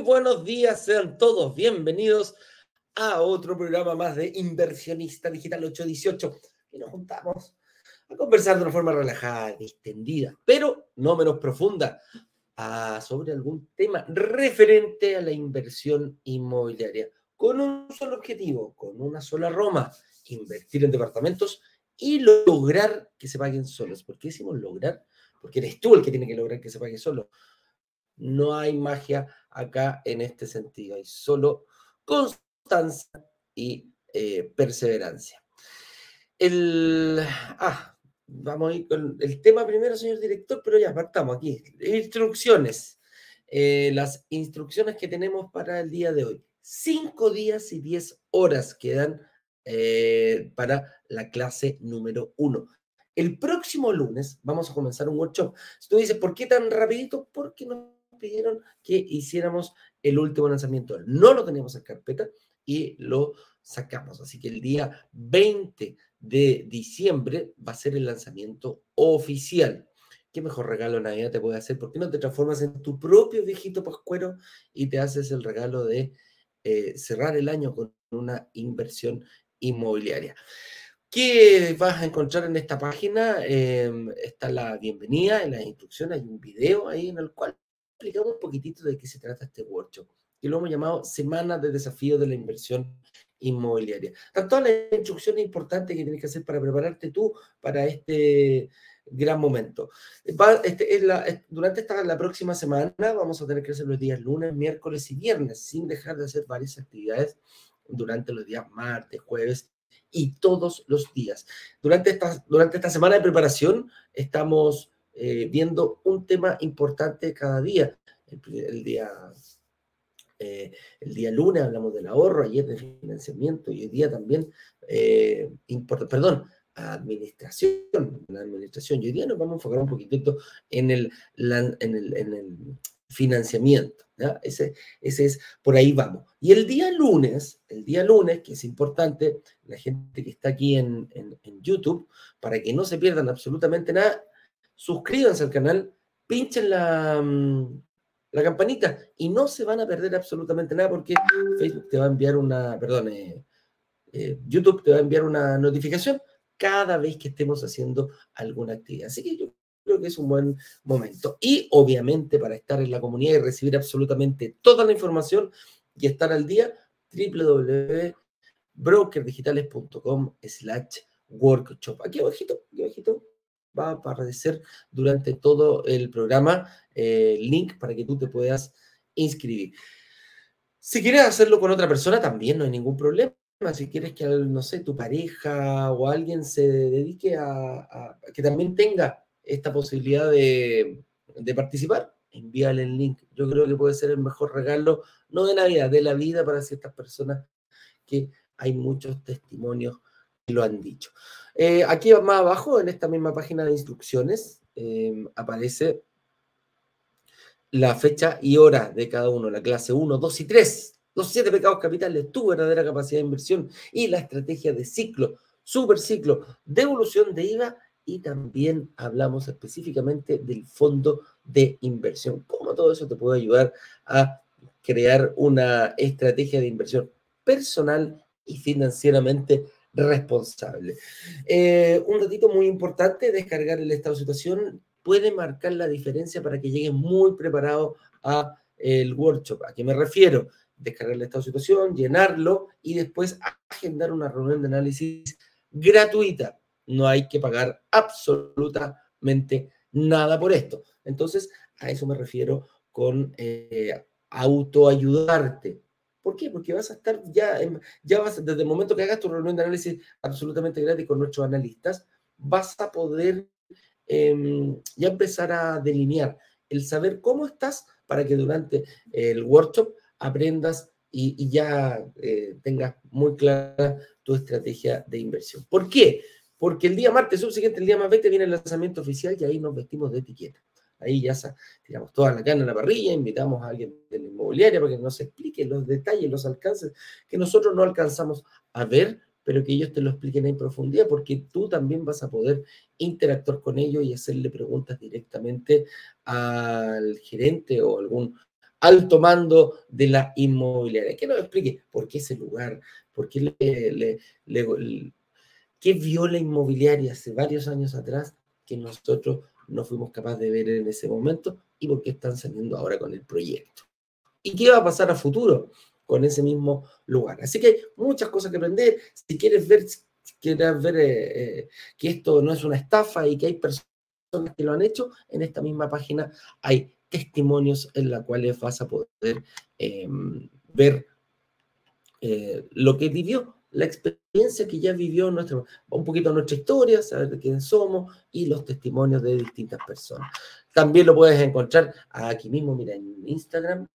buenos días, sean todos bienvenidos a otro programa más de Inversionista Digital 818. Y nos juntamos a conversar de una forma relajada, distendida, pero no menos profunda, sobre algún tema referente a la inversión inmobiliaria, con un solo objetivo, con una sola Roma, invertir en departamentos y lograr que se paguen solos. ¿Por qué decimos lograr? Porque eres tú el que tiene que lograr que se pague solo. No hay magia acá en este sentido, hay solo constancia y eh, perseverancia. El, ah, vamos a ir con el tema primero, señor director, pero ya partamos aquí. Instrucciones. Eh, las instrucciones que tenemos para el día de hoy. Cinco días y diez horas quedan eh, para la clase número uno. El próximo lunes vamos a comenzar un workshop. Si tú dices, ¿por qué tan rapidito? Porque nos pidieron que hiciéramos el último lanzamiento. No lo teníamos en carpeta y lo sacamos. Así que el día 20 de diciembre va a ser el lanzamiento oficial. ¿Qué mejor regalo de Navidad te puede hacer? ¿Por qué no te transformas en tu propio viejito pascuero y te haces el regalo de eh, cerrar el año con una inversión inmobiliaria? ¿Qué vas a encontrar en esta página? Em, está la bienvenida, en las instrucciones hay un video ahí en el cual explicamos un poquitito de qué se trata este workshop, que lo hemos llamado Semana de Desafío de la Inversión Inmobiliaria. Están todas las instrucciones importantes que tienes que hacer para prepararte tú para este gran momento. Este, durante esta, la próxima semana vamos a tener que hacer los días lunes, miércoles y viernes, sin dejar de hacer varias actividades durante los días martes, jueves y todos los días. Durante esta, durante esta semana de preparación estamos eh, viendo un tema importante cada día. El, día, eh, el día lunes hablamos del ahorro, ayer de financiamiento y hoy día también, eh, perdón, administración, la administración. Y hoy día nos vamos a enfocar un poquitito en el, en el, en el financiamiento. Ese, ese es, por ahí vamos. Y el día lunes, el día lunes, que es importante, la gente que está aquí en, en, YouTube, para que no se pierdan absolutamente nada, suscríbanse al canal, pinchen la, mm, la campanita y no se van a perder absolutamente nada porque Facebook te va a enviar una, perdón, eh, eh, YouTube te va a enviar una notificación cada vez que estemos haciendo alguna actividad. Así que yo creo que es un buen momento. Y obviamente para estar en la comunidad y recibir absolutamente toda la información y estar al día, www.brokerdigitales.com slash workshop. Aquí abajito, aquí abajito va a aparecer durante todo el programa eh, link para que tú te puedas inscribir. Si quieres hacerlo con otra persona, también no hay ningún problema. Si quieres que, no sé, tu pareja o alguien se dedique a que también tenga esta posibilidad de, participar, envíale el link. Yo creo que puede ser el mejor regalo, no de Navidad, de la vida para ciertas personas que hay muchos testimonios lo han dicho. Eh, aquí más abajo, en esta misma página de instrucciones, em, aparece la fecha y hora de cada uno, la clase 1, 2 y 3, los siete pecados capitales, tu verdadera capacidad de inversión y la estrategia de ciclo, super ciclo, devolución de IVA y también hablamos específicamente del fondo de inversión. Cómo todo eso te puede ayudar a crear una estrategia de inversión personal y financieramente responsable. Eh, un datito muy importante, descargar el estado de situación puede marcar la diferencia para que llegues muy preparado a el workshop. ¿A qué me refiero? Descargar el estado de situación, llenarlo y después agendar una reunión de análisis gratuita no hay que pagar absolutamente nada por esto. Entonces, a eso me refiero con eh, autoayudarte. ¿Por qué? Porque vas a estar ya, ya vas, desde el momento que hagas tu reunión de análisis absolutamente gratis con nuestros analistas, vas a poder em, ya empezar a delinear el saber cómo estás para que durante el workshop aprendas y, ya eh, tengas muy clara tu estrategia de inversión. ¿Por qué? porque el día martes subsiguiente, el día más 20, viene el lanzamiento oficial y ahí nos vestimos de etiqueta. Ahí ya tiramos toda la carne en la parrilla, invitamos a alguien de la inmobiliaria para que nos explique los detalles, los alcances que nosotros no alcanzamos a ver, pero que ellos te lo expliquen en profundidad, porque tú también vas a poder interactuar con ellos y hacerle preguntas directamente al gerente o algún alto mando de la inmobiliaria. Que nos explique por qué ese lugar, por qué le, qué vio la inmobiliaria hace varios años atrás que nosotros no fuimos capaces de ver en ese momento y por qué están saliendo ahora con el proyecto. ¿Y qué va a pasar a futuro con ese mismo lugar? Así que hay muchas cosas que aprender. Si quieres ver, si quieres ver eh, eh, que esto no es una estafa y que hay personas que lo han hecho, en esta misma página hay testimonios en los cuales vas a poder em, ver eh, lo que vivió, la experiencia que ya vivió nuestro, un poquito nuestra historia, saber de quién somos y los testimonios de distintas personas. También lo puedes encontrar aquí mismo, mira, en Instagram,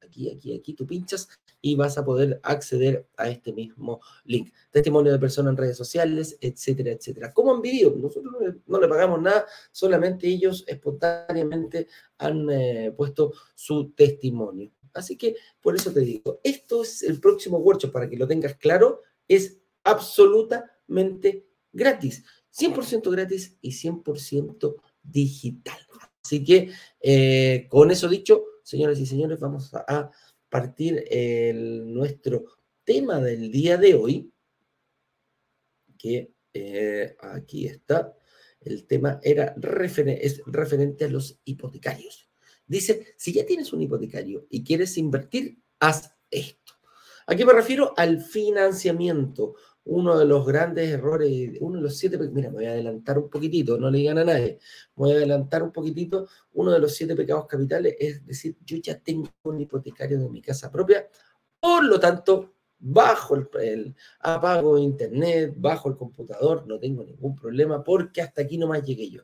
aquí, aquí, aquí, tú pinchas y vas a poder acceder a este mismo link. Testimonio de personas en redes sociales, etcétera, etcétera. ¿Cómo han vivido? Nosotros no le pagamos nada, solamente ellos espontáneamente han eh, puesto su testimonio. Así que por eso te digo, esto es el próximo workshop, para que lo tengas claro, es absolutamente gratis. 100% gratis y 100% digital. Así que eh, con eso dicho, señores y señores, vamos a partir nuestro tema del día de hoy, que eh, aquí está, el tema era es referente a los hipotecarios. Dice, si ya tienes un hipotecario y quieres invertir, haz esto. ¿A qué me refiero? Al financiamiento. Uno de los grandes errores, uno de los siete, mira, me voy a adelantar un poquitito, no le digan a nadie, me voy a adelantar un poquitito, uno de los siete pecados capitales es decir, yo ya tengo un hipotecario de mi casa propia, por lo tanto, bajo el, apago de internet, bajo el computador, no tengo ningún problema porque hasta aquí nomás llegué yo.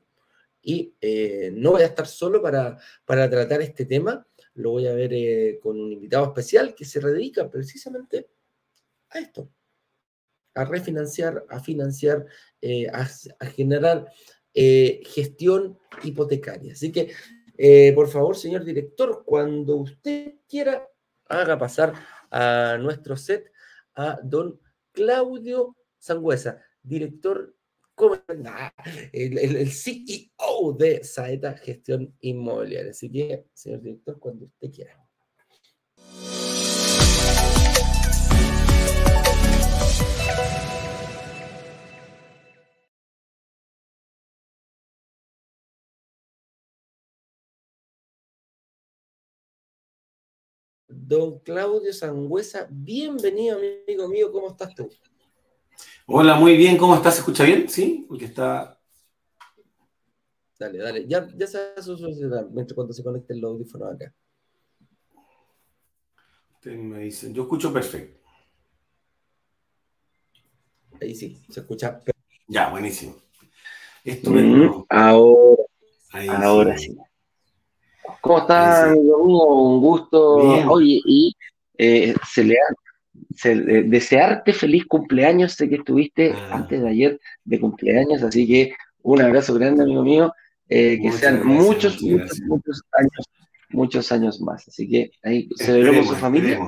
Y eh, no voy a estar solo para, para tratar este tema, lo voy a ver eh, con un invitado especial que se dedica precisamente a esto, a refinanciar, a financiar, eh, a, generar eh, gestión hipotecaria. Así que, por favor, señor director, cuando usted quiera, haga pasar a nuestro set a don Claudio Sangüesa, director el, el, CEO de Saeta Gestión Inmobiliaria. Así que, señor director, cuando usted quiera. Don Claudio Sangüesa, bienvenido, amigo mío, ¿cómo estás tú? Hola, muy bien, ¿cómo estás? ¿Se escucha bien? Sí, porque está. Dale, dale, ya, ya se hace mientras cuando se conecte el audífono acá. me dicen, yo escucho perfecto. Ahí sí, se escucha perfecto. Ya, buenísimo. Estupendo. ahora, ahora sí. ¿Cómo está, amigo Un gusto. Oye, y eh, se le ha eh, desearte feliz cumpleaños. Sé que estuviste ah. antes de ayer de cumpleaños, así que un abrazo grande, amigo mío. Eh, que sean muchos, muchos, muchos años, muchos años más. Así que ahí celebramos su familia.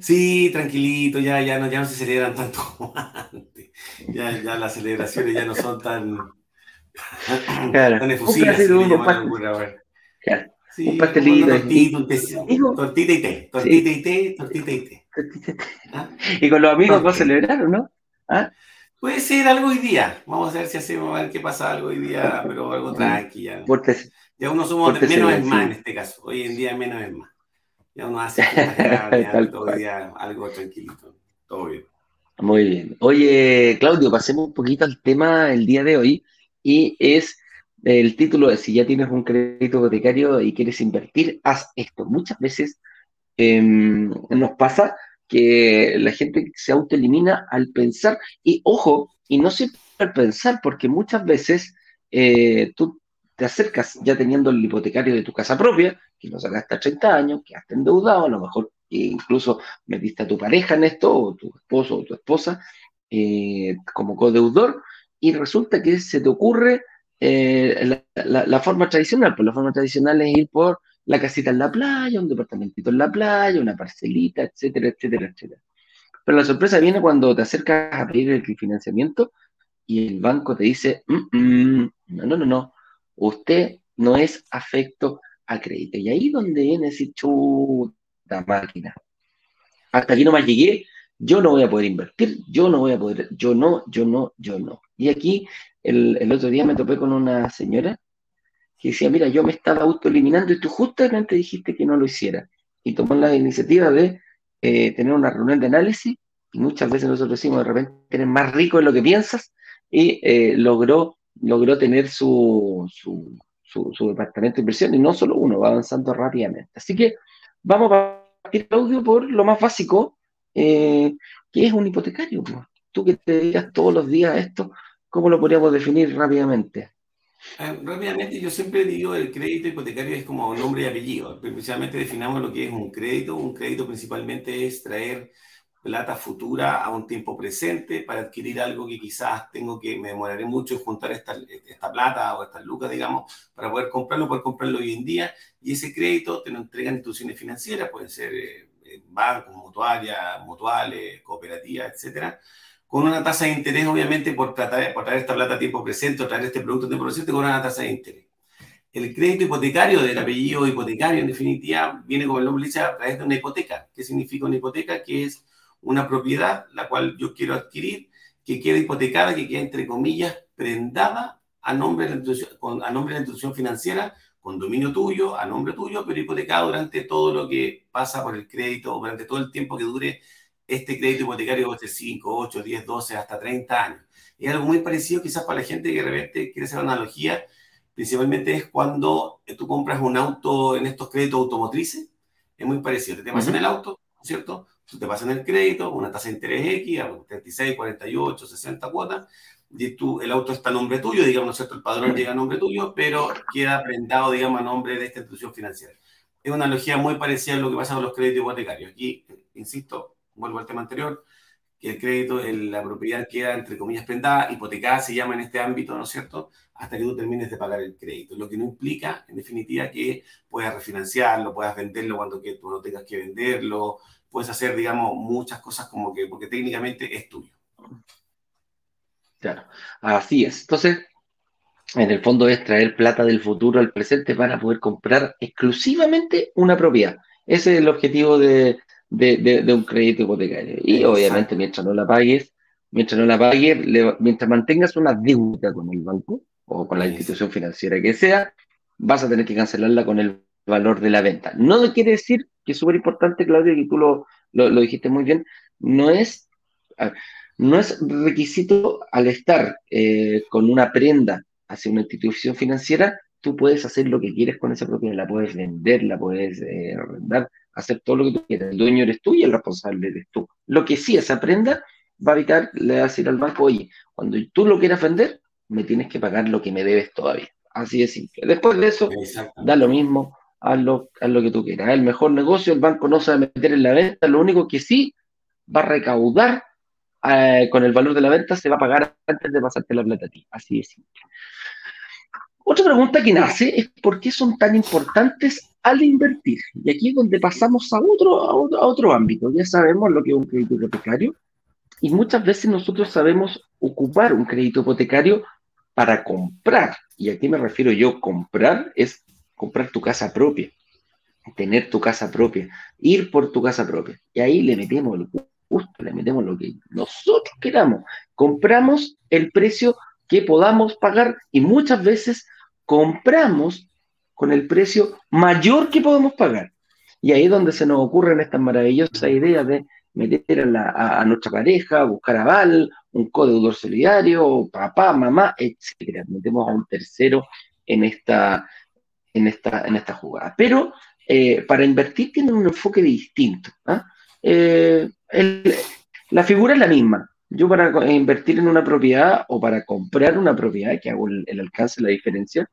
¿Sí? tranquilito, ya, ya, no, ya no se celebran tanto como antes. Ya, ya las celebraciones ya no son tan, claro. tan efusivas. Un pastelito. tortita y té, tortita y té, tortita y té. Y con los amigos va a celebrar, ¿o no? ¿Ah? Puede ser algo hoy día. Vamos a ver si hacemos, a ver qué pasa algo hoy día, pero algo tranqui. Ya, ya uno somos menos es más en este caso. Hoy en día menos es más. Ya uno hace todo día algo tranquilito. Todo bien. Muy bien. Oye, Claudio, pasemos un poquito al tema el día de hoy y es el título es, si ya tienes un crédito hipotecario y quieres invertir, haz esto. Muchas veces em, nos pasa que la gente se autoelimina al pensar, y ojo, y no siempre al pensar, porque muchas veces eh, tú te acercas ya teniendo el hipotecario de tu casa propia, que lo sacaste a 30 años, que has endeudado, a lo mejor incluso metiste a tu pareja en esto, o tu esposo o tu esposa, eh, como codeudor, y resulta que se te ocurre eh, la, forma tradicional, pues la forma tradicional es ir por la casita en la playa, un departamentito en la playa, una parcelita, etcétera, etcétera, etcétera. Pero la sorpresa viene cuando te acercas a pedir el financiamiento y el banco te dice, mm, mm, no, no, no, no, usted no es afecto a crédito. Y ahí donde viene ese chuta máquina. Hasta aquí nomás llegué, yo no voy a poder invertir, yo no voy a poder, yo no, yo no, yo no. Y aquí el, el otro día me topé con una señora que decía, mira, yo me estaba autoeliminando y tú justamente dijiste que no lo hiciera. Y tomó la iniciativa de eh, tener una reunión de análisis, y muchas veces nosotros decimos, de repente eres más rico en lo que piensas, y eh, logró, logró tener su, su, departamento de inversión, y no solo uno, va avanzando rápidamente. Así que vamos a partir el audio por lo más básico, eh, que es un hipotecario. Tú que te dedicas todos los días esto, ¿cómo lo podríamos definir rápidamente? Ah, rápidamente, yo siempre digo el crédito hipotecario es como nombre y apellido. Principalmente definamos lo que es un crédito. Un crédito principalmente es traer plata futura a un tiempo presente para adquirir algo que quizás tengo que, me demoraré mucho juntar esta, esta plata o estas lucas, digamos, para poder comprarlo, poder comprarlo hoy en día. Y ese crédito te lo entregan instituciones financieras, pueden ser eh, bancos, mutuarias, mutuales, cooperativas, etcétera con una tasa de interés, obviamente, por, tratar, por traer esta plata a tiempo presente o traer este producto a tiempo presente con una tasa de interés. El crédito hipotecario del apellido hipotecario, en definitiva, viene como el nombre dice a través de una hipoteca. ¿Qué significa una hipoteca? Que es una propiedad la cual yo quiero adquirir, que queda hipotecada, que queda, entre comillas, prendada a nombre de la institución, a nombre de la institución financiera, con dominio tuyo, a nombre tuyo, pero hipotecada durante todo lo que pasa por el crédito, durante todo el tiempo que dure este crédito hipotecario cueste 5, 8, 10, 12, hasta 30 años. Es algo muy parecido quizás para la gente que de repente quiere hacer una analogía, principalmente es cuando tú compras un auto en estos créditos automotrices, es muy parecido, te pasan el auto, ¿cierto? Tú te pasan el crédito, una tasa de interés X, a 36, 48, 60 cuotas, y tú, el auto está a nombre tuyo, digamos, ¿no es cierto? El padrón llega a nombre tuyo, pero queda prendado, digamos, a nombre de esta institución financiera. Es una analogía muy parecida a lo que pasa con los créditos hipotecarios. Aquí, insisto, vuelvo al tema anterior, que el crédito, la propiedad queda, entre comillas, prendada, hipotecada se llama en este ámbito, ¿no es cierto?, hasta que tú termines de pagar el crédito. Lo que no implica, en definitiva, que puedas refinanciarlo, puedas venderlo cuando que tú no tengas que venderlo, puedes hacer, digamos, muchas cosas como que, porque técnicamente es tuyo. Claro, así es. Entonces, en el fondo es traer plata del futuro al presente para poder comprar exclusivamente una propiedad. Ese es el objetivo de, de, un crédito hipotecario. Y obviamente mientras no la pagues, mientras no la pagues, mientras mantengas una deuda con el banco o con la institución financiera que sea, vas a tener que cancelarla con el valor de la venta. No quiere decir que es súper importante, Claudio, que tú lo, lo, dijiste muy bien, no es, no es requisito al estar eh, con una prenda hacia una institución financiera, tú puedes hacer lo que quieres con esa propiedad, la puedes vender, la puedes eh, arrendar, hacer todo lo que tú quieras. El dueño eres tú y el responsable eres tú. Lo que sí esa prenda va a evitar, le vas a decir al banco, oye, cuando tú lo quieras vender, me tienes que pagar lo que me debes todavía. Así de simple. Después de eso, da lo mismo, haz lo, lo que tú quieras. El mejor negocio, el banco no se va a meter en la venta, lo único que sí va a recaudar eh, con el valor de la venta, se va a pagar antes de pasarte la plata a ti. Así de simple. Otra pregunta que nace es por qué son tan importantes al invertir. Y aquí es donde pasamos a otro, a otro, ámbito. Ya sabemos lo que es un crédito hipotecario y muchas veces nosotros sabemos ocupar un crédito hipotecario para comprar. Y aquí me refiero yo, comprar es comprar tu casa propia, tener tu casa propia, ir por tu casa propia. Y ahí le metemos le metemos lo que nosotros queramos. Compramos el precio que podamos pagar y muchas veces compramos con el precio mayor que podemos pagar. Y ahí es donde se nos ocurren estas maravillosas ideas de meter a, nuestra pareja, buscar aval, un código solidario, papá, mamá, etc. Metemos a un tercero en esta, en esta, en esta jugada. Pero eh, para invertir tiene un enfoque distinto. ¿ah? Eh, la figura es la misma. Yo para invertir en una propiedad o para comprar una propiedad, que hago el, alcance, la diferencia,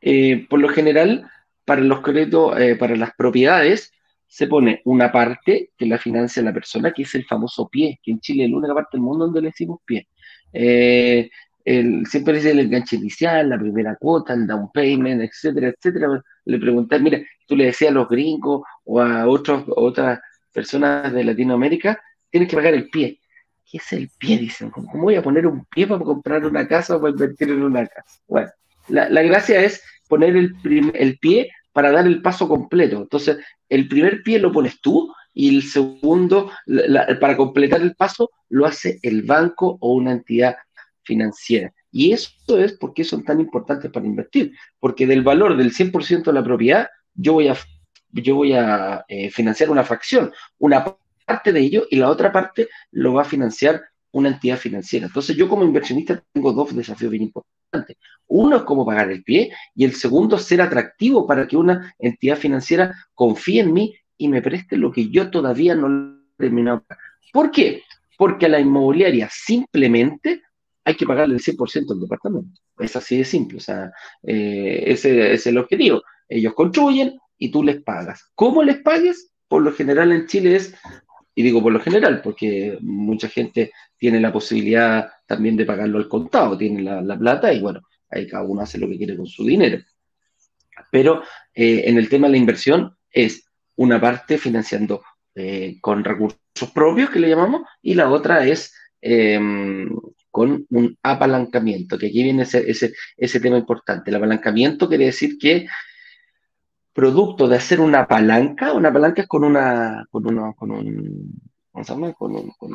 eh, por lo general, para los créditos, eh, para las propiedades, se pone una parte que la financia la persona, que es el famoso pie, que en Chile es la única parte del mundo donde le decimos pie. Eh, siempre dice el enganche inicial, la primera cuota, el down payment, etcétera, etcétera. Le pregunté, mira, tú le decías a los gringos o a otros, otras personas de Latinoamérica, tienes que pagar el pie. ¿Qué es el pie? Dicen, ¿cómo voy a poner un pie para comprar una casa o para invertir en una casa? Bueno, la, gracia es poner el, el pie para dar el paso completo. Entonces, el primer pie lo pones tú y el segundo, para completar el paso, lo hace el banco o una entidad financiera. Y eso es porque son tan importantes para invertir, porque del valor del 100% de la propiedad, yo voy a, yo voy a eh, financiar una fracción, una parte de ello, y la otra parte lo va a financiar una entidad financiera. Entonces yo como inversionista tengo dos desafíos bien importantes. Uno es cómo pagar el pie y el segundo ser atractivo para que una entidad financiera confíe en mí y me preste lo que yo todavía no he terminado. ¿Por qué? Porque a la inmobiliaria simplemente hay que pagarle el 100% del departamento. Es así de simple. O sea, eh, ese es el objetivo. Ellos construyen y tú les pagas. ¿Cómo les pagues? Por lo general en Chile es, y digo por lo general, porque mucha gente tiene la posibilidad también de pagarlo al contado, tiene la, plata y bueno, ahí cada uno hace lo que quiere con su dinero. Pero eh, en el tema de la inversión es una parte financiando eh, con recursos propios, que le llamamos, y la otra es em, con un apalancamiento, que aquí viene ese, ese, ese, tema importante. El apalancamiento quiere decir que producto de hacer una palanca, una palanca es con una, con, con un, ¿cómo se llama? Con un, con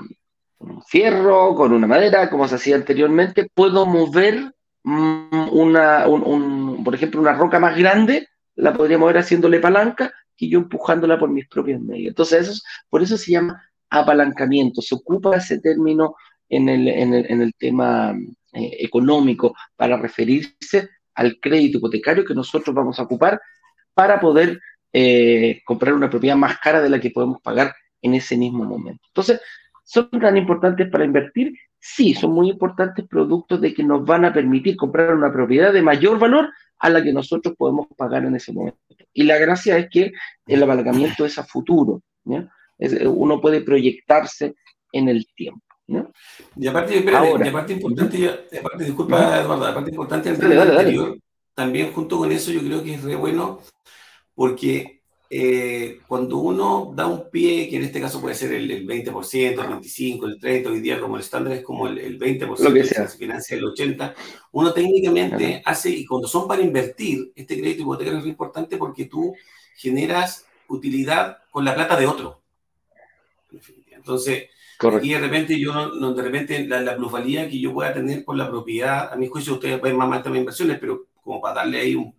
un fierro, con una madera, como se hacía anteriormente, puedo mover mm, una, un, por ejemplo, una roca más grande, la podría mover haciéndole palanca y yo empujándola por mis propios medios. Entonces, eso, por eso se llama apalancamiento, se ocupa ese término en el, en el, en el tema eh, económico para referirse al crédito hipotecario que nosotros vamos a ocupar para poder eh, comprar una propiedad más cara de la que podemos pagar en ese mismo momento. Entonces, ¿son tan importantes para invertir? Sí, son muy importantes productos de que nos van a permitir comprar una propiedad de mayor valor a la que nosotros podemos pagar en ese momento. Y la gracia es que el apalancamiento es a futuro. uno puede proyectarse en el tiempo. Y aparte, espérame, y aparte importante, aparte, disculpa Eduardo, aparte importante el anterior, también junto con eso yo creo que es re bueno porque eh, cuando uno da un pie, que en este caso puede ser el, 20%, el 25%, el 30%, hoy día como el estándar es como el, 20%, Lo que se financia el 80%, uno técnicamente hace, y cuando son para invertir, este crédito hipotecario es importante porque tú generas utilidad con la plata de otro. Entonces, y de repente yo no, de repente la, plusvalía que yo pueda tener por la propiedad, a mi juicio ustedes pueden más más inversiones, pero como para darle ahí un,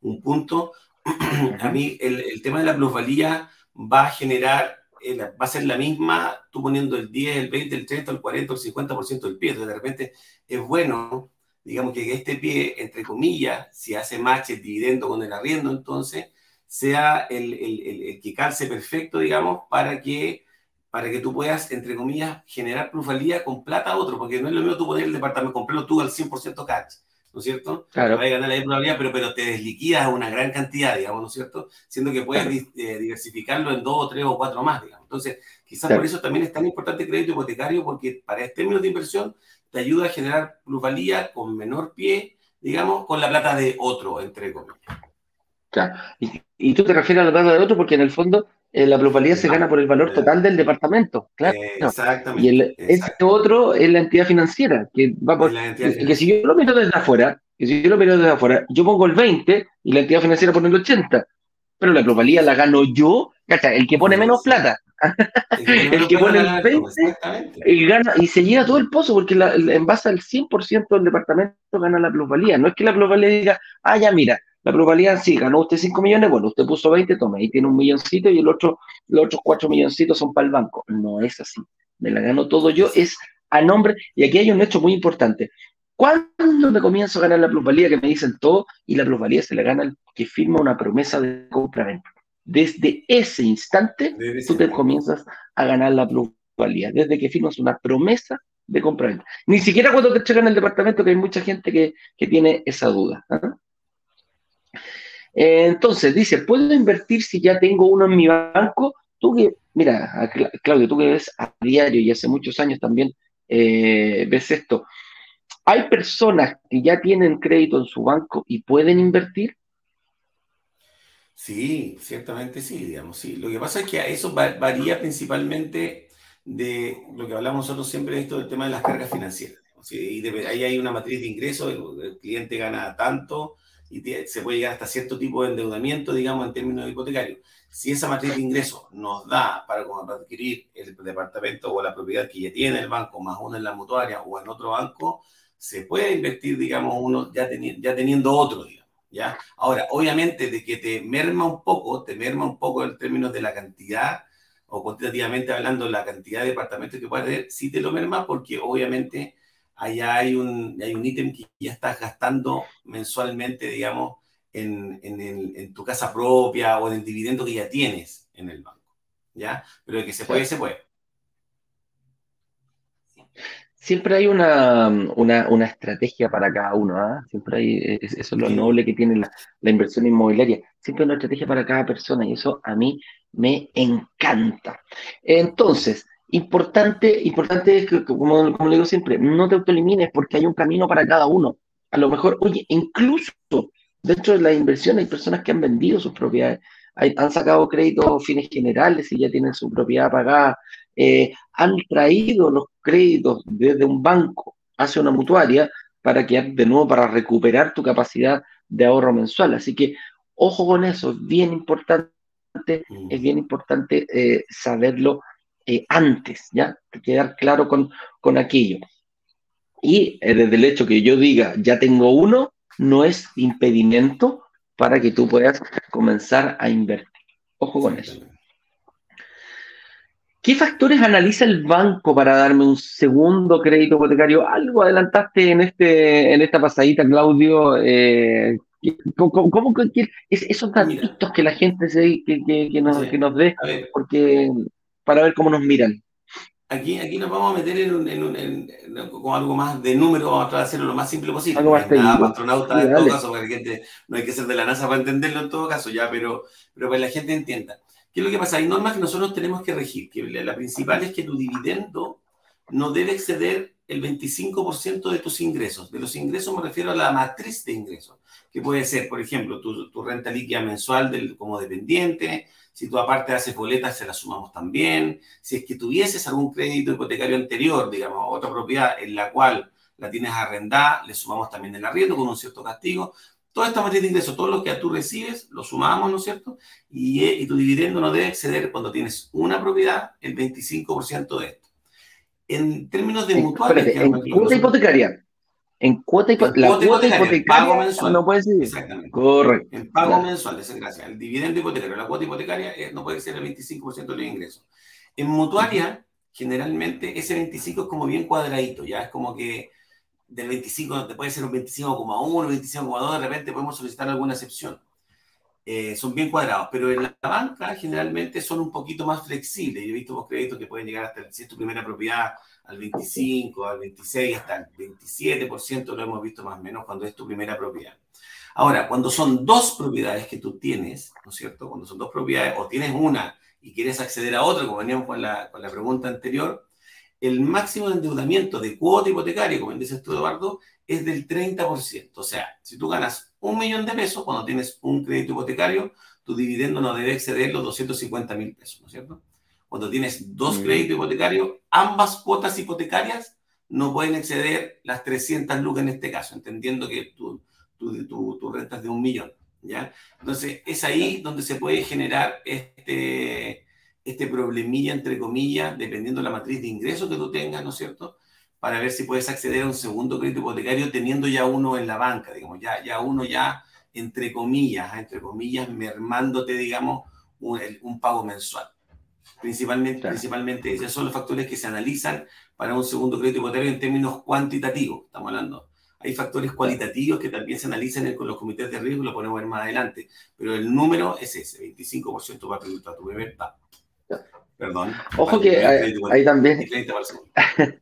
un punto, a mí el, tema de la plusvalía va a generar, eh, va a ser la misma, tú poniendo el 10, el 20, el 30, el 40, el 50% del pie. Entonces, de repente es bueno, digamos que este pie, entre comillas, si hace match el dividendo con el arriendo, entonces sea el, el, el, que calce perfecto, digamos, para que, para que tú puedas, entre comillas, generar plusvalía con plata a otro, porque no es lo mismo tú poner el departamento, comprarlo tú al 100% cash ¿no es cierto? Claro. Vas a ganar la probabilidad, pero, pero te desliquidas una gran cantidad, digamos, ¿no es cierto? Siendo que puedes eh, diversificarlo en dos, tres o cuatro más, digamos. Entonces, quizás por eso también es tan importante el crédito hipotecario, porque para este términos de inversión te ayuda a generar plusvalía con menor pie, digamos, con la plata de otro, entre comillas. Claro. Y, y tú te refieres a la plata de otro porque en el fondo eh, la plusvalía se gana por el valor total del departamento, claro. Exactamente. Y el, este otro es la entidad financiera, que va por, que, si yo lo miro desde afuera, que si yo lo miro desde afuera, yo pongo el 20 y la entidad financiera pone el 80, pero la plusvalía la gano yo, el que pone menos plata. el que pone el 20 y, gana, y se lleva todo el pozo porque en base al 100% del departamento gana la plusvalía. No es que la plusvalía diga, ah, ya mira, la probabilidad, sí, ganó usted 5 millones, bueno, usted puso 20, toma, ahí tiene un milloncito y el otro, los otros 4 milloncitos son para el banco. No es así. Me la gano todo yo, es a nombre, y aquí hay un hecho muy importante. ¿Cuándo me comienzo a ganar la plusvalía? Que me dicen todo, y la plusvalía se la gana el que firma una promesa de compra-venta. Desde ese instante, tú te comienzas a ganar la plusvalía, desde que firmas una promesa de compra-venta. Ni siquiera cuando te checan el departamento, que hay mucha gente que, tiene esa duda. ¿ah? Entonces, dice, ¿puedo invertir si ya tengo uno en mi banco? Tú que, mira, Claudio, tú que ves a diario y hace muchos años también eh, ves esto. ¿Hay personas que ya tienen crédito en su banco y pueden invertir? Sí, ciertamente sí, digamos, sí. Lo que pasa es que eso varía principalmente de lo que hablamos nosotros siempre de esto del tema de las cargas financieras. Y ahí hay una matriz de ingresos, el cliente gana tanto, y se puede llegar hasta cierto tipo de endeudamiento, digamos, en términos hipotecarios. Si esa matriz de ingresos nos da para, adquirir el departamento o la propiedad que ya tiene el banco, más uno en la mutuaria o en otro banco, se puede invertir, digamos, uno ya, ya teniendo otro, digamos. ¿ya? Ahora, obviamente, de que te merma un poco, te merma un poco en términos de la cantidad, o cuantitativamente hablando, la cantidad de departamentos que puedes tener, sí te lo merma porque obviamente allá hay un, hay un ítem que ya estás gastando mensualmente, digamos, en, en, tu casa propia o en el dividendo que ya tienes en el banco. ¿Ya? Pero de que se puede, se puede. Siempre hay una, una, estrategia para cada uno, ¿ah? Siempre hay, eso es lo noble que tiene la, la, inversión inmobiliaria. Siempre hay una estrategia para cada persona y eso a mí me encanta. Entonces, Importante, importante es que, como, como le digo siempre, no te autoelimines porque hay un camino para cada uno. A lo mejor, oye, incluso dentro de la inversión hay personas que han vendido sus propiedades, han sacado créditos fines generales y ya tienen su propiedad pagada, eh, han traído los créditos desde un banco hacia una mutuaria para que de nuevo para recuperar tu capacidad de ahorro mensual. Así que ojo con eso, es bien importante, es bien importante eh, saberlo eh, antes, ¿ya? Quedar claro con, con aquello. Y eh, desde el hecho que yo diga, ya tengo uno, no es impedimento para que tú puedas comenzar a invertir. Ojo con eso. ¿Qué factores analiza el banco para darme un segundo crédito hipotecario? Algo adelantaste en, este, en esta pasadita, Claudio. Eh, ¿Cómo, que esos datos que la gente se, que, nos, que nos dé? Porque para ver cómo nos miran. Aquí, aquí nos vamos a meter en, en, con algo más de número, vamos a tratar de hacerlo lo más simple posible. Algo más Nada, astronauta en todo caso, porque gente, no hay que ser de la NASA para entenderlo en todo caso, ya, pero, pero para que la gente entienda. ¿Qué es lo que pasa? Hay normas que nosotros tenemos que regir, que la principal es que tu dividendo no debe exceder el 25% de tus ingresos. De los ingresos me refiero a la matriz de ingresos, que puede ser, por ejemplo, tu, tu renta líquida mensual del, como dependiente, si tú aparte haces boletas, se las sumamos también. Si es que tuvieses algún crédito hipotecario anterior, digamos, otra propiedad en la cual la tienes arrendada, le sumamos también el arriendo con un cierto castigo. Toda esta materia de ingreso, todo lo que tú recibes, lo sumamos, ¿no es cierto? Y, eh, y tu dividendo no debe exceder cuando tienes una propiedad el 25% de esto. En términos de mutuales... en cuota hipotecaria. En cuota, y la cuota hipotecaria, pago mensual. no puede ser. Exactamente. Correcto. En pago mensual, es gracia. El dividendo hipotecario, la cuota hipotecaria eh, no puede ser el 25% de los ingresos. En mutuaria, generalmente ese 25 es como bien cuadradito, ya es como que del 25 te puede ser un 25,1, 25,2, de repente podemos solicitar alguna excepción. Eh, son bien cuadrados, pero en la banca generalmente son un poquito más flexibles. Yo he visto créditos que pueden llegar hasta, si es tu primera propiedad, al 25, al 26, hasta el 27% lo hemos visto más o menos cuando es tu primera propiedad. Ahora, cuando son dos propiedades que tú tienes, ¿no es cierto? Cuando son dos propiedades o tienes una y quieres acceder a otra, como veníamos con la, con la pregunta anterior, el máximo de endeudamiento de cuota hipotecaria, como dices tú, Eduardo, es del 30%. O sea, si tú ganas un millón de pesos cuando tienes un crédito hipotecario, tu dividendo no debe exceder los 250 mil pesos, ¿no es cierto? Cuando tienes dos créditos hipotecarios, ambas cuotas hipotecarias no pueden exceder las 300 lucas en este caso, entendiendo que tu, tu, tu, renta es de un millón. ¿ya? Entonces, es ahí donde se puede generar este, este problemilla, entre comillas, dependiendo de la matriz de ingresos que tú tengas, ¿no es cierto? Para ver si puedes acceder a un segundo crédito hipotecario teniendo ya uno en la banca, digamos, ya, ya uno ya, entre comillas, entre comillas, mermándote, digamos, un, un pago mensual. Principalmente, principalmente. Esos son los factores que se analizan para un segundo crédito hipotecario en términos cuantitativos, estamos hablando. Hay factores cualitativos que también se analizan con los comités de riesgo, lo ponemos ver más adelante, pero el número es ese, 25% para tu, para tu primer Perdón. Ojo que ahí también...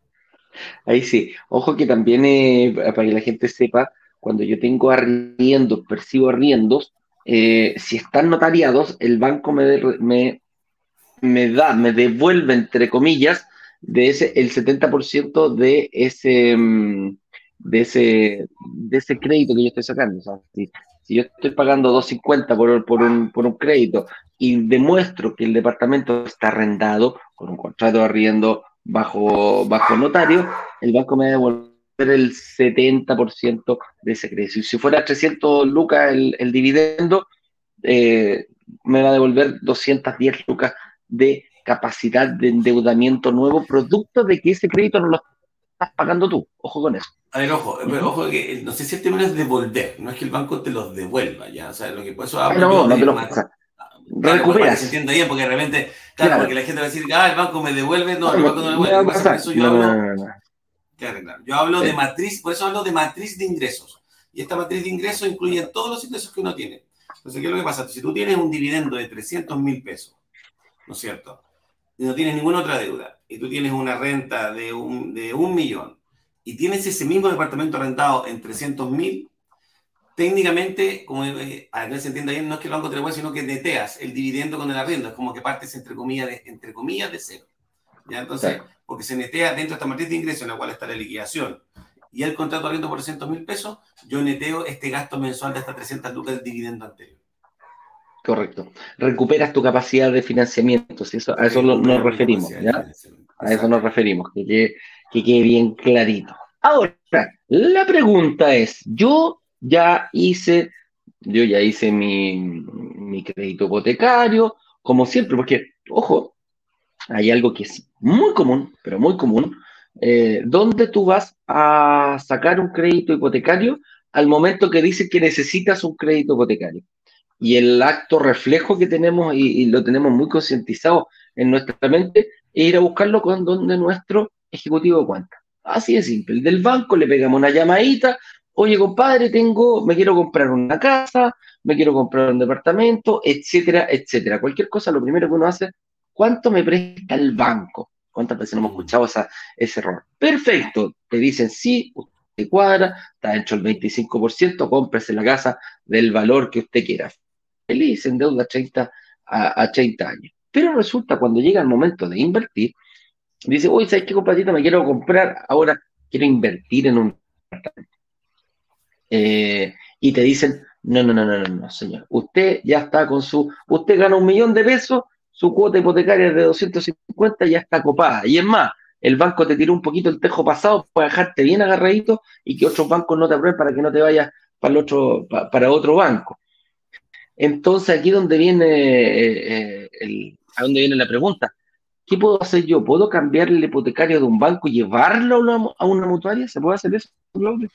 ahí sí, ojo que también, eh, para que la gente sepa, cuando yo tengo arriendos, percibo arriendos, eh, si están notariados, el banco me, me me da, me devuelve, entre comillas, de ese, el 70% de ese, mm, de ese, de ese crédito que yo estoy sacando. si, yo estoy pagando 250 por, por, un, por un crédito y demuestro que el departamento está arrendado con un contrato de arriendo bajo, bajo notario, el banco me devuelve el 70% de ese crédito. Si fuera 300 lucas el, el dividendo, eh, me va a devolver 210 lucas de capacidad de endeudamiento nuevo, producto de que ese crédito no lo estás pagando tú. Ojo con eso. A ver, ojo, ojo que no sé si el término es devolver, no es que el banco te los devuelva, ya. O sea, lo que por eso hablo. No, no te lo Recuperas. se entienda bien, porque de repente, claro, porque la gente va a decir, ah, el banco me devuelve, no, el banco no me devuelve. Eso yo hablo. Claro, claro. Yo hablo de matriz, por eso hablo de matriz de ingresos. Y esta matriz de ingresos incluye todos los ingresos que uno tiene. Entonces, ¿qué es lo que pasa? Si tú tienes un dividendo de 300 mil pesos, ¿no es cierto? Y no tienes ninguna otra deuda, y tú tienes una renta de un, de un millón, y tienes ese mismo departamento rentado en 300 mil, técnicamente, como eh, a ver se entiende bien, no es que el banco te lo sino que neteas el dividendo con el arriendo, es como que partes entre comillas de, entre comillas de cero. ¿ya? Entonces, porque se netea dentro de esta matriz de ingresos en la cual está la liquidación y el contrato de arriendo por 300 mil pesos, yo neteo este gasto mensual de hasta 300 lucas del dividendo anterior. Correcto. Recuperas tu capacidad de financiamiento, eso, a eso nos referimos, ¿ya? A eso nos referimos, que que quede bien clarito. Ahora, la pregunta es, yo ya hice, yo ya hice mi, crédito hipotecario, como siempre, porque, ojo, hay algo que es muy común, pero muy común, eh, donde tú vas a sacar un crédito hipotecario al momento que dices que necesitas un crédito hipotecario. Y el acto reflejo que tenemos, y, lo tenemos muy concientizado en nuestra mente, es ir a buscarlo con donde nuestro ejecutivo cuenta. Así de simple. Del banco le pegamos una llamadita, oye compadre, tengo, me quiero comprar una casa, me quiero comprar un departamento, etcétera, etcétera. Cualquier cosa, lo primero que uno hace, ¿cuánto me presta el banco? ¿Cuántas veces no hemos escuchado ese error? Perfecto, te dicen sí, usted cuadra, está hecho el 25%, cómprese la casa del valor que usted quiera. Feliz, en deuda 30 a, a 30 años. Pero resulta cuando llega el momento de invertir, dice, uy, ¿sabes qué, compadrito? Me quiero comprar, ahora quiero invertir en un eh, y te dicen, no, no, no, no, no, no, señor. Usted ya está con su, usted gana un millón de pesos, su cuota hipotecaria de 250 ya está copada. Y es más, el banco te tiró un poquito el tejo pasado para dejarte bien agarradito y que otros bancos no te aprueben para que no te vayas para, el otro, para, otro banco. Entonces aquí donde viene eh, eh, a dónde viene la pregunta. ¿Qué puedo hacer yo? ¿Puedo cambiar el hipotecario de un banco y llevarlo a una, mutuaria? ¿Se puede hacer eso, Claudio?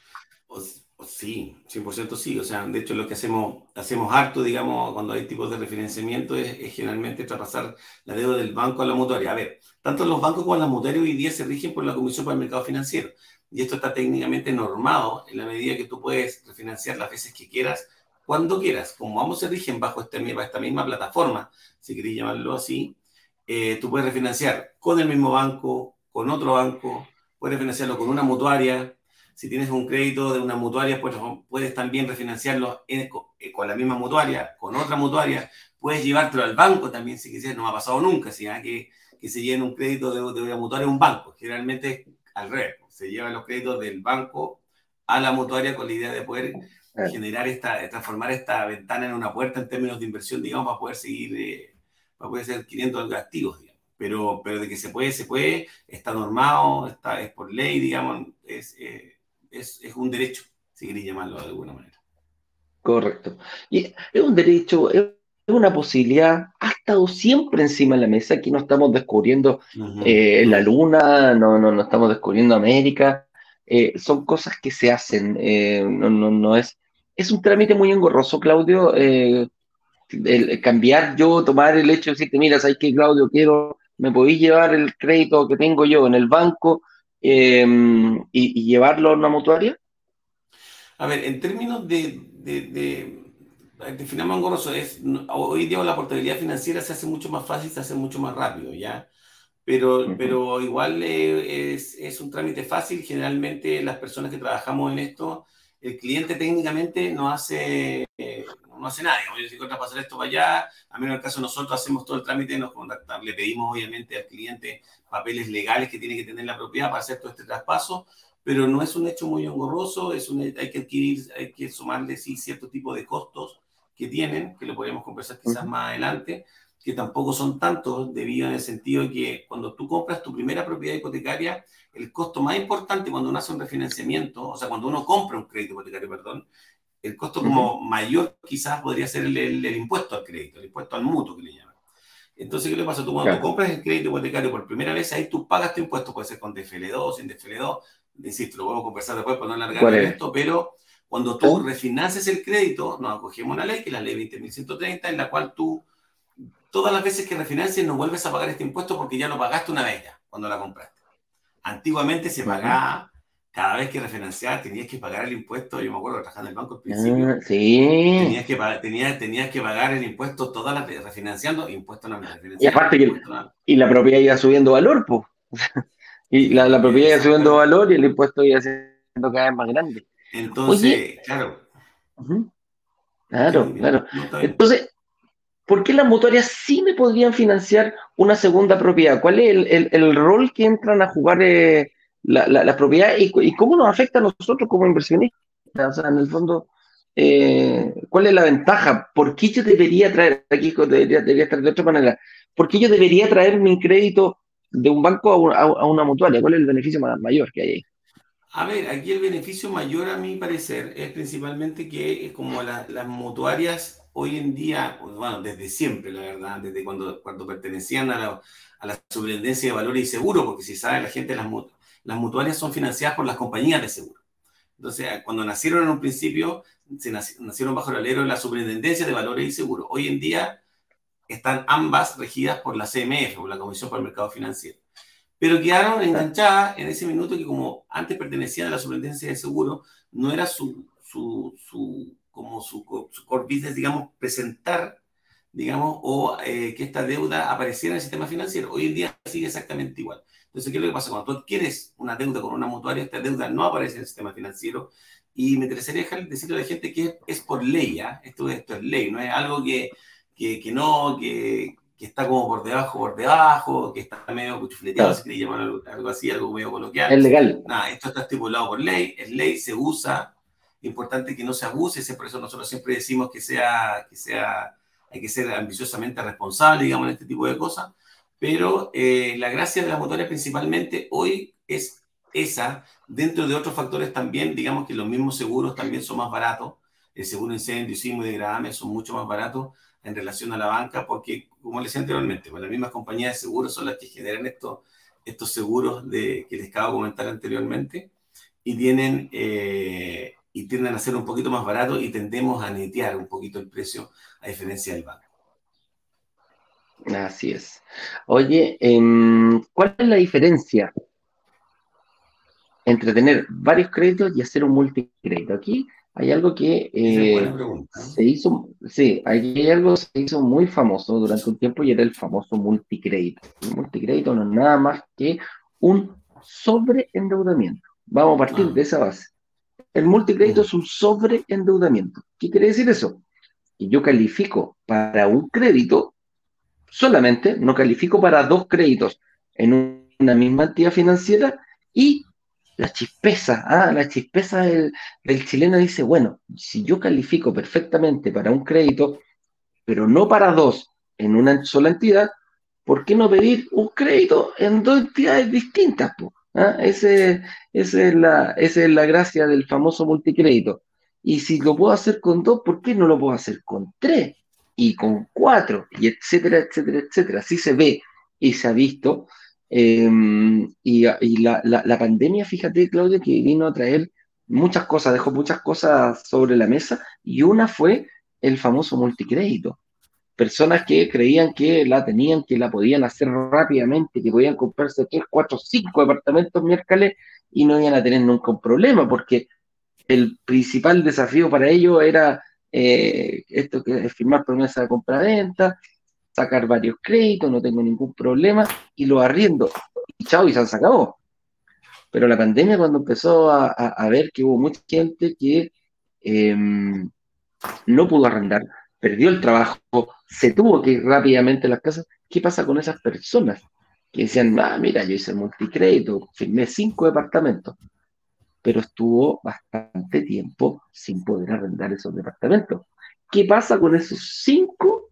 Pues, pues sí, 100% sí. O sea, de hecho lo que hacemos, hacemos harto, digamos, cuando hay tipos de refinanciamiento es, generalmente traspasar la deuda del banco a la mutuaria. A ver, tanto los bancos como las mutuarias hoy día se rigen por la Comisión para el Mercado Financiero. Y esto está técnicamente normado en la medida que tú puedes refinanciar las veces que quieras, cuando quieras. Como vamos se rigen bajo este, esta misma plataforma, si queréis llamarlo así, eh, tú puedes refinanciar con el mismo banco, con otro banco, puedes refinanciarlo con una mutuaria. Si tienes un crédito de una mutuaria, pues puedes también refinanciarlo eh, con la misma mutuaria, con otra mutuaria. Puedes llevártelo al banco también, si quisieras, no me ha pasado nunca, si que, que se lleven un crédito de, de, una mutuaria a un banco. Generalmente al revés, se llevan los créditos del banco a la mutuaria con la idea de poder generar esta, transformar esta ventana en una puerta en términos de inversión, digamos, para poder seguir eh, puede ser 500 activos, digamos. Pero, pero de que se puede, se puede, está normado, está, es por ley, digamos, es, eh, es, es un derecho, si queréis llamarlo de alguna manera. Correcto. Y es un derecho, es una posibilidad, ha estado siempre encima de la mesa. Aquí no estamos descubriendo eh, la luna, no, no, no, estamos descubriendo América. Eh, son cosas que se hacen, no, no, no, es. Es un trámite muy engorroso, Claudio el, cambiar yo, tomar el hecho de decirte, mira, ¿sabes qué, Claudio? Quiero, me podéis llevar el crédito que tengo yo en el banco em, y, llevarlo a una mutuaria? A ver, en términos de, de, de definamos engorroso, es, hoy día la portabilidad financiera se hace mucho más fácil, se hace mucho más rápido, ¿ya? Pero, pero igual eh, es, es, un trámite fácil. Generalmente las personas que trabajamos en esto, el cliente técnicamente no hace, eh, no hace nada. Digamos, si pasar esto para allá, a menos en el caso nosotros hacemos todo el trámite, nos contactamos, le pedimos obviamente al cliente papeles legales que tiene que tener la propiedad para hacer todo este traspaso, pero no es un hecho muy engorroso, es un, hay que adquirir, hay que sumarle sí cierto tipo de costos que tienen, que lo podríamos conversar quizás más adelante, que tampoco son tantos, debido en el sentido de que cuando tú compras tu primera propiedad hipotecaria, el costo más importante cuando uno hace un refinanciamiento, o sea, cuando uno compra un crédito hipotecario, perdón, el costo como mayor quizás podría ser el, impuesto al crédito, el impuesto al mutuo que le llaman. Entonces, ¿qué le pasa? Tú cuando compras el crédito hipotecario por primera vez, ahí tú pagas tu impuesto, puede ser con DFL2, sin DFL2, insisto, lo vamos a conversar después para no alargar esto, pero cuando tú refinances el crédito, nos acogemos una ley, que es la ley 20.130, en la cual tú, todas las veces que refinancies, no vuelves a pagar este impuesto porque ya lo pagaste una vez ya, cuando la compraste. Antiguamente se pagaba, cada vez que refinanciabas tenías que pagar el impuesto, yo me acuerdo trabajando en el banco al principio. Ah, sí. Tenías que, tenías, tenías que pagar el impuesto todas las refinanciando, impuesto no Y aparte que, y la propiedad iba subiendo valor, pues. y la, la propiedad iba subiendo valor y el impuesto iba siendo cada vez más grande. Entonces, claro. Claro, claro. Entonces, ¿por qué las mutuarias sí me podrían financiar una segunda propiedad? ¿Cuál es el, rol que entran a jugar eh, la, propiedad y, cómo nos afecta a nosotros como inversionistas? O sea, en el fondo, eh, ¿cuál es la ventaja? ¿Por qué yo debería traer, aquí debería, debería estar de otra manera, ¿por qué yo debería traer mi crédito de un banco a, una mutuaria? ¿Cuál es el beneficio mayor que hay ahí? A ver, aquí el beneficio mayor a mi parecer es principalmente que como las mutuarias hoy en día, pues, bueno, desde siempre, la verdad, desde cuando, cuando pertenecían a la, a la superintendencia de valores y seguros, porque si sabe la gente, las, las mutuarias son financiadas por las compañías de seguro. Entonces, cuando nacieron en un principio, se nacieron bajo el alero de la superintendencia de valores y seguros. Hoy en día están ambas regidas por la CMF, por la Comisión para el Mercado Financiero pero quedaron enganchadas en ese minuto que como antes pertenecían a la superintendencia de seguro, no era su, su, su como su, su, core business, digamos, presentar, digamos, o eh, que esta deuda apareciera en el sistema financiero. Hoy en día sigue exactamente igual. Entonces, ¿qué es lo que pasa? Cuando tú adquieres una deuda con una mutuaria, esta deuda no aparece en el sistema financiero. Y me interesaría decirle a la gente que es por ley, ¿ya? Esto, esto es ley, no es algo que, que, que no, que, que está como por debajo, por debajo, que está medio cuchufleteado, si queréis llamar algo, así, algo medio coloquial. Es legal. Nada, esto está estipulado por ley, es ley, se usa, importante que no se abuse, por eso nosotros siempre decimos que sea, que sea, hay que ser ambiciosamente responsable, digamos, en este tipo de cosas, pero eh, la gracia de las motores principalmente hoy es esa, dentro de otros factores también, digamos que los mismos seguros también son más baratos, el seguro incendio, sismo y grave son mucho más baratos, en relación a la banca, porque, como les decía anteriormente, pues las mismas compañías de seguros son las que generan estos, estos seguros de, que les acabo de comentar anteriormente y tienen eh, y tienden a ser un poquito más baratos y tendemos a netear un poquito el precio a diferencia del banco. Así es. Oye, em, ¿cuál es la diferencia entre tener varios créditos y hacer un multicrédito? Aquí hay algo que eh, se hizo, sí, hay algo se hizo muy famoso durante un tiempo y era el famoso multicrédito. El multicrédito no es nada más que un sobreendeudamiento. Vamos a partir ah. de esa base. El multicrédito es un sobreendeudamiento. ¿Qué quiere decir eso? Que yo califico para un crédito solamente, no califico para dos créditos en una misma entidad financiera y la chispeza, ah, la chispeza del, chileno dice, bueno, si yo califico perfectamente para un crédito, pero no para dos en una sola entidad, ¿por qué no pedir un crédito en dos entidades distintas? ¿Ah? Ese, esa, es la, es la gracia del famoso multicrédito. Y si lo puedo hacer con dos, ¿por qué no lo puedo hacer con tres? Y con cuatro, y etcétera, etcétera, etcétera. Así se ve y se ha visto Em, y, la, pandemia, fíjate, Claudia, que vino a traer muchas cosas, dejó muchas cosas sobre la mesa y una fue el famoso multicrédito. Personas que creían que la tenían, que la podían hacer rápidamente, que podían comprarse tres, cuatro, cinco departamentos miércoles y no iban a tener nunca un problema, porque el principal desafío para ellos era eh, esto que es firmar promesa de compra-venta, sacar varios créditos, no tengo ningún problema, y lo arriendo. Y chao, y se han sacado. Pero la pandemia, cuando empezó a, ver que hubo mucha gente que em, no pudo arrendar, perdió el trabajo, se tuvo que ir rápidamente a las casas, ¿qué pasa con esas personas? Que decían, ah, mira, yo hice multicrédito, firmé cinco departamentos, pero estuvo bastante tiempo sin poder arrendar esos departamentos. ¿Qué pasa con esos cinco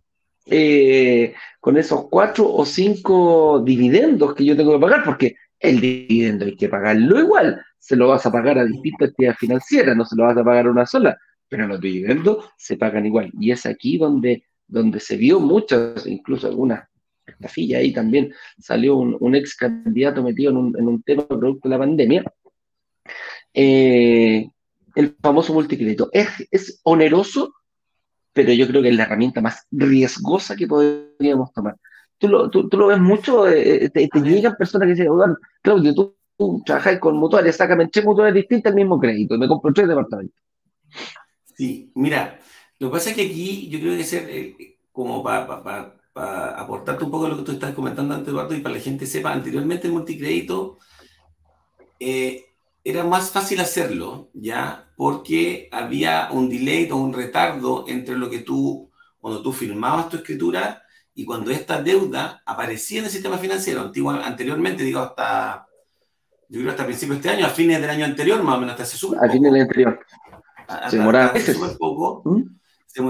eh, con esos cuatro o cinco dividendos que yo tengo que pagar, porque el dividendo hay que pagarlo igual, se lo vas a pagar a distintas entidades financieras, no se lo vas a pagar a una sola, pero los dividendos se pagan igual. Y es aquí donde, donde se vio muchas, incluso algunas estafillas ahí también, salió un, ex candidato metido en un, en un, tema producto de la pandemia. Eh, el famoso multicrédito. Es, es oneroso, pero yo creo que es la herramienta más riesgosa que podríamos tomar. Tú lo, tú, lo ves mucho, eh, eh, te, llegan personas que dicen, Claudio, tú, tú trabajas con mutuales, sácame tres mutuales distintas al mismo crédito, y me compro tres departamentos. Sí, mira, lo que pasa es que aquí yo creo que ser eh, como para aportarte un poco lo que tú estás comentando antes, Eduardo, y para que la gente sepa, anteriormente el multicrédito era más fácil hacerlo, ¿ya? Porque había un delay o un retardo entre lo que tú, cuando tú firmabas tu escritura y cuando esta deuda aparecía en el sistema financiero. Antiguo, anteriormente, digo, hasta, yo creo hasta principios de este año, a fines del año anterior, más o menos, hasta hace A fines del anterior. Se demoraba poco. ¿Mm?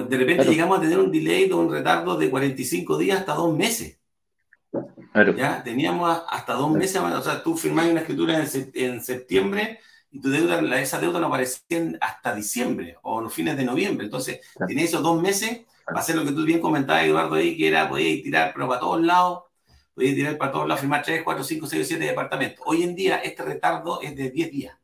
De repente llegamos a tener un delay o un retardo de 45 días hasta dos meses. Ya teníamos hasta dos meses, o sea, tú firmás una escritura en, septiembre y tu deuda, esa deuda no aparecía hasta diciembre o los fines de noviembre. Entonces, claro. esos dos meses para hacer lo que tú bien comentabas, Eduardo, ahí, que era, podías tirar, pero para todos lados, podías tirar para todos lados, firmar 3, 4, 5, 6, 7 departamentos. Hoy en día, este retardo es de 10 días.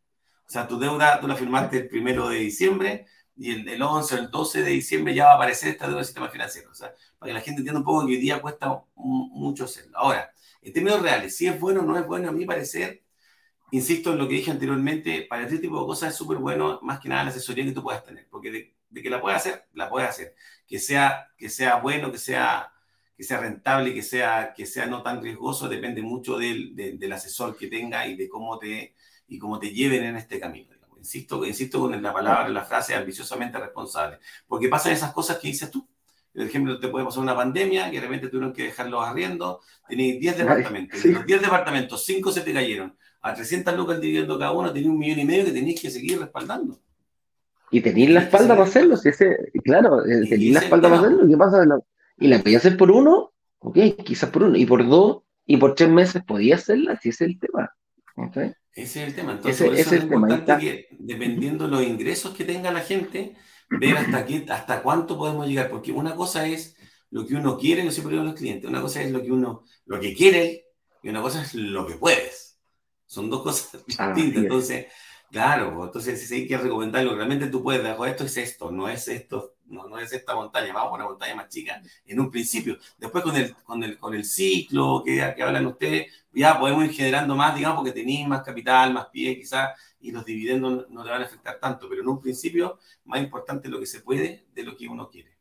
Sea, tu deuda, tú la firmaste el primero de diciembre y el, el 11 o el 12 de diciembre ya va a aparecer esta deuda del sistema financiero. O sea, para que la gente entienda un poco que hoy día cuesta mucho hacerlo. Ahora, en términos reales, si es bueno o no es bueno, a mi parecer, insisto en lo que dije anteriormente, para este tipo de cosas es súper bueno, más que nada la asesoría que tú puedas tener, porque de, que la puedes hacer, la puedes hacer. Que sea, que sea bueno, que sea, que sea rentable, que sea, que sea no tan riesgoso, depende mucho del, del asesor que tenga y de cómo te, y cómo te lleven en este camino. Insisto, insisto con la palabra, la frase ambiciosamente responsable, porque pasan esas cosas que dices tú por ejemplo, te puede pasar una pandemia que de repente tuvieron que dejarlos arriendo. Tenéis 10 departamentos. los 10 departamentos, 5 se te cayeron. A 300 lucas dividiendo cada uno, tenéis un millón y medio que tenéis que seguir respaldando. Y tenéis la espalda para hacerlo. Si ese, claro, eh, tenéis la espalda para hacerlo. ¿Qué pasa? Y la podía hacer por uno, ok, quizás por uno. Y por dos, y por tres meses podía hacerla, si ese es el tema. Ese es el tema. Entonces, por eso es, importante que, dependiendo de los ingresos que tenga la gente, ver hasta, qué, hasta cuánto podemos llegar, porque una cosa es lo que uno quiere, lo siempre digo los clientes, una cosa es lo que uno, lo que quiere y una cosa es lo que puedes. Son dos cosas distintas, entonces, claro, pues, entonces si hay que recomendarlo, realmente tú puedes, dejar esto es esto, no es esto, no, es esta montaña, vamos a una montaña más chica en un principio. Después con el, con el, con el ciclo que, que hablan ustedes, ya podemos ir generando más, digamos, porque tenéis más capital, más pie quizás, y los dividendos no te van a afectar tanto, pero en un principio más importante lo que se puede de lo que uno quiere.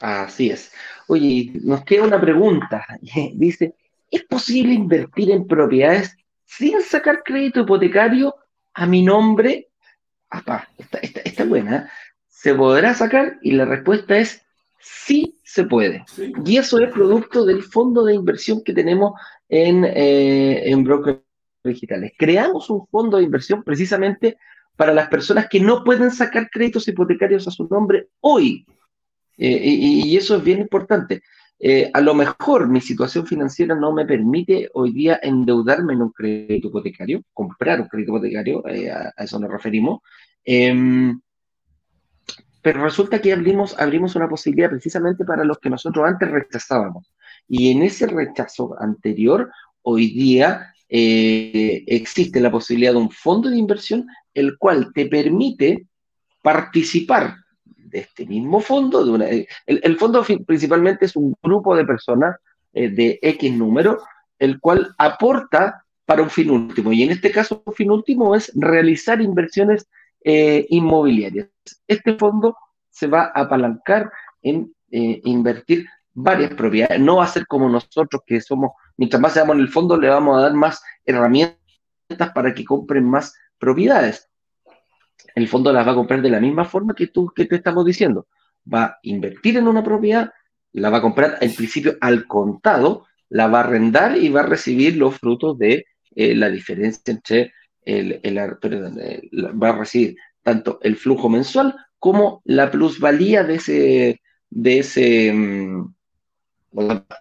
Así es. Oye, nos queda una pregunta. Dice, ¿es posible invertir en propiedades sin sacar crédito hipotecario a mi nombre? Apa, esta, buena. ¿Se podrá sacar? Y la respuesta es sí se puede. Y eso es producto del fondo de inversión que tenemos en, eh, en Broker digitales. Creamos un fondo de inversión precisamente para las personas que no pueden sacar créditos hipotecarios a su nombre hoy. Eh, y, eso es bien importante. Eh, a lo mejor mi situación financiera no me permite hoy día endeudarme en un crédito hipotecario, comprar un crédito hipotecario, a, eso nos referimos. Pero resulta que abrimos, abrimos una posibilidad precisamente para los que nosotros antes rechazábamos. Y en ese rechazo anterior, hoy día eh, existe la posibilidad de un fondo de inversión el cual te permite participar de este mismo fondo. De eh, el, fondo principalmente es un grupo de personas eh, de X número, el cual aporta para un fin último. Y en este caso, un fin último es realizar inversiones inmobiliarias. Este fondo se va a apalancar en invertir varias propiedades. No va a ser como nosotros que somos mientras más seamos en el fondo, le vamos a dar más herramientas para que compren más propiedades. El fondo las va a comprar de la misma forma que tú que te estamos diciendo. Va a invertir en una propiedad, la va a comprar en principio al contado, la va a arrendar y va a recibir los frutos de eh, la diferencia entre el, perdón, va a recibir tanto el flujo mensual como la plusvalía de ese, de ese, mm,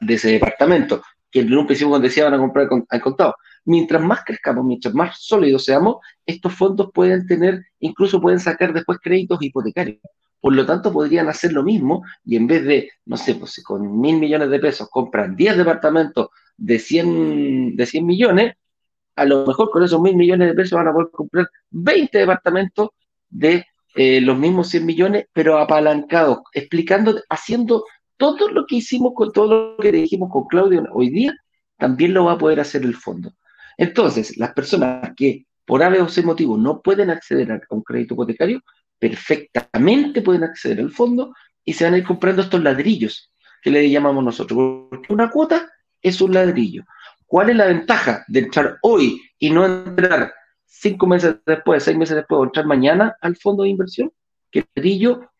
de ese departamento, que en un principio cuando decía van a comprar al contado. Mientras más crezcamos, mientras más sólidos seamos, estos fondos pueden tener, incluso pueden sacar después créditos hipotecarios. Por lo tanto, podrían hacer lo mismo y en vez de, no sé, pues si con mil millones de pesos compran 10 departamentos de 100, de 100 millones, a lo mejor con esos mil millones de pesos van a poder comprar 20 departamentos de eh, los mismos 100 millones, pero apalancados, explicando, haciendo todo lo que hicimos con todo lo que dijimos con Claudio hoy día, también lo va a poder hacer el fondo. Entonces, las personas que por A o C motivo no pueden acceder a un crédito hipotecario, perfectamente pueden acceder al fondo y se van a ir comprando estos ladrillos que le llamamos nosotros, porque una cuota es un ladrillo. ¿Cuál es la ventaja de entrar hoy y no entrar cinco meses después, seis meses después o entrar mañana al fondo de inversión? Que el ladrillo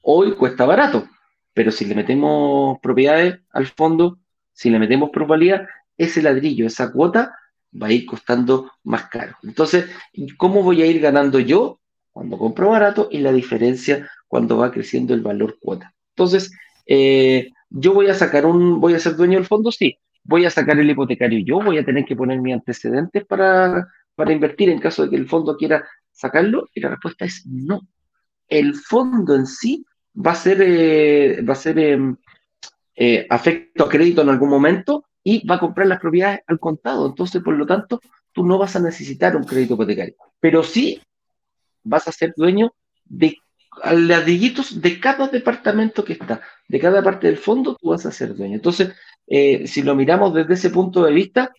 hoy cuesta barato, pero si le metemos propiedades al fondo, si le metemos probabilidad, ese ladrillo, esa cuota, va a ir costando más caro. Entonces, ¿cómo voy a ir ganando yo cuando compro barato y la diferencia cuando va creciendo el valor cuota? Entonces, eh, yo voy a sacar un, voy a ser dueño del fondo, sí, voy a sacar el hipotecario yo, voy a tener que poner mis antecedentes para, para invertir en caso de que el fondo quiera sacarlo? Y la respuesta es no. El fondo en sí va a ser, eh, va a ser em, eh, afecto a crédito en algún momento y va a comprar las propiedades al contado. Entonces, por lo tanto, tú no vas a necesitar un crédito hipotecario. Pero sí vas a ser dueño de ladrillitos de cada departamento que está, de cada parte del fondo, tú vas a ser dueño. Entonces, eh, si lo miramos desde ese punto de vista,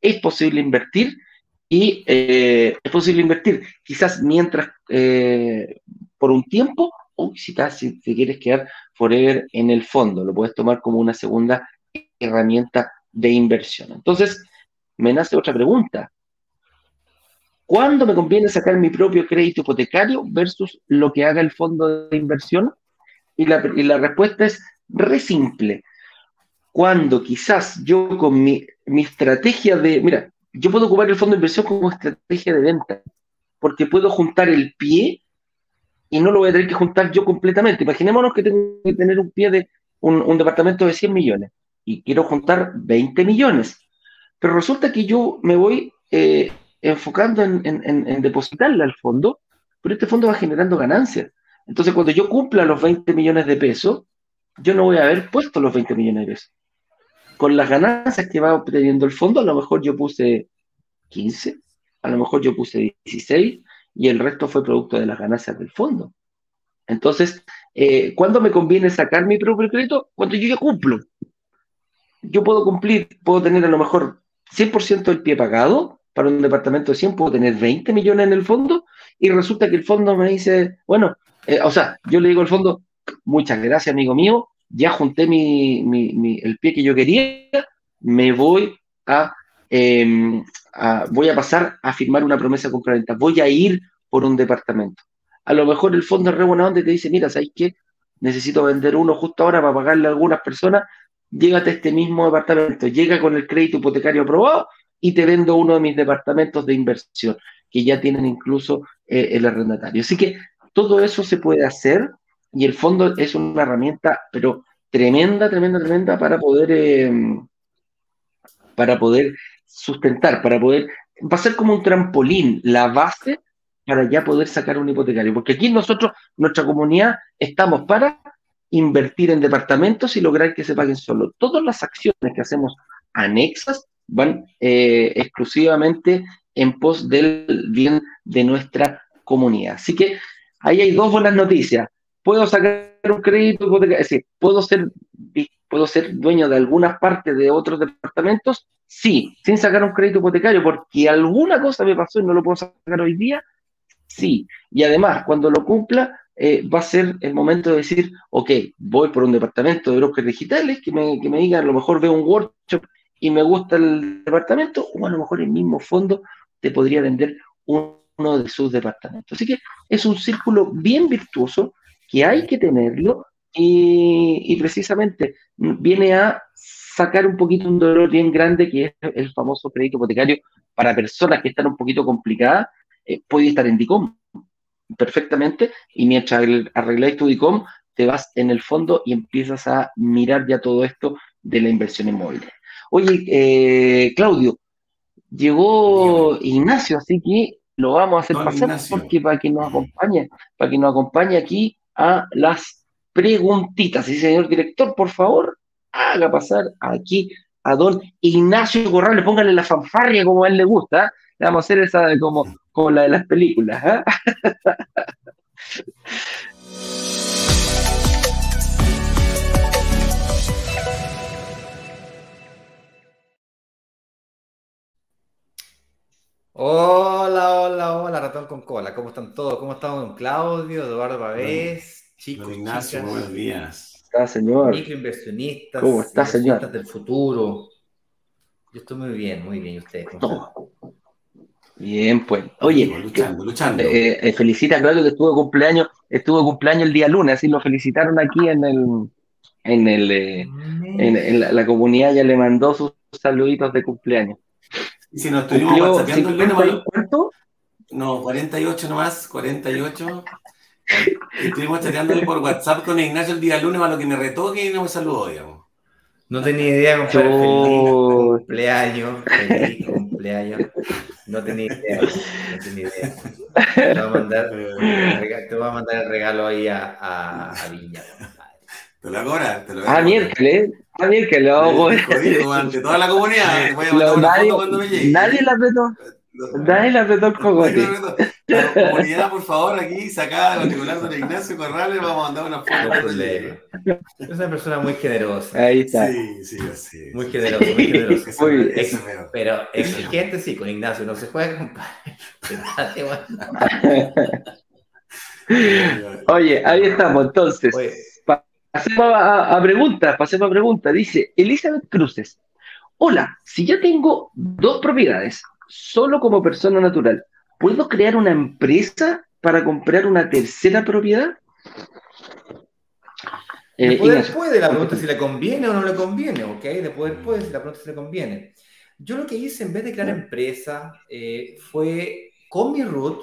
es posible invertir y eh, es posible invertir quizás mientras, eh, por un tiempo, o quizás si te quieres quedar forever en el fondo, lo puedes tomar como una segunda herramienta de inversión. Entonces, me nace otra pregunta. ¿Cuándo me conviene sacar mi propio crédito hipotecario versus lo que haga el fondo de inversión? Y la, y la respuesta es re simple cuando quizás yo con mi, estrategia de, mira, yo puedo ocupar el fondo de inversión como estrategia de venta, porque puedo juntar el pie y no lo voy a tener que juntar yo completamente. Imaginémonos que tengo que tener un pie de un, departamento de 100 millones y quiero juntar 20 millones. Pero resulta que yo me voy eh, enfocando en, en, depositarle al fondo, pero este fondo va generando ganancias. Entonces, cuando yo cumpla los 20 millones de pesos, yo no voy a haber puesto los 20 millones de pesos con las ganancias que va obteniendo el fondo, a lo mejor yo puse 15, a lo mejor yo puse 16 y el resto fue producto de las ganancias del fondo. Entonces, eh, ¿cuándo me conviene sacar mi propio crédito? Cuando yo ya cumplo. Yo puedo cumplir, puedo tener a lo mejor 100% del pie pagado para un departamento de 100, puedo tener 20 millones en el fondo y resulta que el fondo me dice, bueno, eh, o sea, yo le digo al fondo, muchas gracias amigo mío, ya junté mi, el pie que yo quería, me voy em, a, voy a pasar a firmar una promesa compraventa, voy a ir por un departamento. A lo mejor el fondo es re buena te dice, mira, ¿sabes qué? Necesito vender uno justo ahora para pagarle a algunas personas, llégate a este mismo departamento, llega con el crédito hipotecario aprobado y te vendo uno de mis departamentos de inversión, que ya tienen incluso eh, el arrendatario. Así que todo eso se puede hacer y el fondo es una herramienta, pero tremenda, tremenda, tremenda para poder, em, para poder sustentar, para poder, va a ser como un trampolín, la base para ya poder sacar un hipotecario. Porque aquí nosotros, nuestra comunidad, estamos para invertir en departamentos y lograr que se paguen solo. Todas las acciones que hacemos anexas van eh, exclusivamente en pos del bien de nuestra comunidad. Así que ahí hay dos buenas noticias puedo sacar un crédito hipotecario, es decir, ¿puedo ser, ¿puedo ser dueño de algunas partes de otros departamentos? Sí, sin sacar un crédito hipotecario, porque alguna cosa me pasó y no lo puedo sacar hoy día. Sí, y además, cuando lo cumpla, eh, va a ser el momento de decir, ok, voy por un departamento de brokers digitales que me, que me digan, a lo mejor veo un workshop y me gusta el departamento, o a lo mejor el mismo fondo te podría vender uno de sus departamentos. Así que es un círculo bien virtuoso que hay que tenerlo y, precisamente viene a sacar un poquito un dolor bien grande que es el famoso crédito hipotecario. Para personas que están un poquito complicadas, eh, puede estar en DICOM perfectamente y mientras arregláis tu DICOM te vas en el fondo y empiezas a mirar ya todo esto de la inversión inmobiliaria. Oye, eh, Claudio, llegó Ignacio, así que lo vamos a hacer pasar porque para que nos acompañe, para que nos acompañe aquí a las preguntitas. Sí, señor director, por favor, haga pasar aquí a don Ignacio Corrales, póngale la fanfarria como a él le gusta. ¿eh? Vamos a hacer esa como, como la de las películas. ¿eh? Hola, hola, hola, ratón con cola. ¿Cómo están todos? ¿Cómo estamos, don Claudio, Eduardo Pavés, chicos? Ignacio, buenos días. ¿Cómo está, señor? Microinversionistas. ¿Cómo está, señor? del futuro. Yo estoy muy bien, muy bien. ¿Y ustedes? Bien, pues. Oye, luchando, luchando. Eh, eh, felicita a Claudio que estuvo de cumpleaños, estuvo de cumpleaños el día lunes, así lo felicitaron aquí en el, en el, eh, en, la, la, comunidad, ya le mandó sus saluditos de cumpleaños. Y si nos estuvimos whatsappeando el lunes, ¿cuánto? No, 48 nomás, 48. Estuvimos chateándole por WhatsApp con Ignacio el día lunes a lo que me retoque y no me saludó, digamos. No tenía idea, compadre. Feliz cumpleaños. Feliz cumpleaños. No tenía idea. No tenía idea. Te voy a mandar, te voy a mandar el regalo ahí a, a, a Viña. Te lo hago ahora. Te lo ah, miércoles. Ah, miércoles. Lo dijo ante toda la comunidad. Voy a mandar una foto cuando me llegue. Nadie la apretó. Nadie la apretó el cogote. La comunidad, por favor, aquí sacada particular de Ignacio Corrales, vamos a mandar una foto. es una persona muy generosa. Ahí está. Sí, sí, sí. Muy generosa, muy generosa. Muy pero exigente sí, con Ignacio no se juega, compadre. Oye, ahí estamos, entonces. Pasemos a, preguntas, pasemos a preguntas. Dice Elizabeth Cruces. Hola, si yo tengo dos propiedades, solo como persona natural, ¿puedo crear una empresa para comprar una tercera propiedad? Eh, poder puede, la pregunta si le conviene o no le conviene, ¿ok? De puede, si la pregunta si le conviene. Yo lo que hice en vez de crear empresa eh, fue con mi root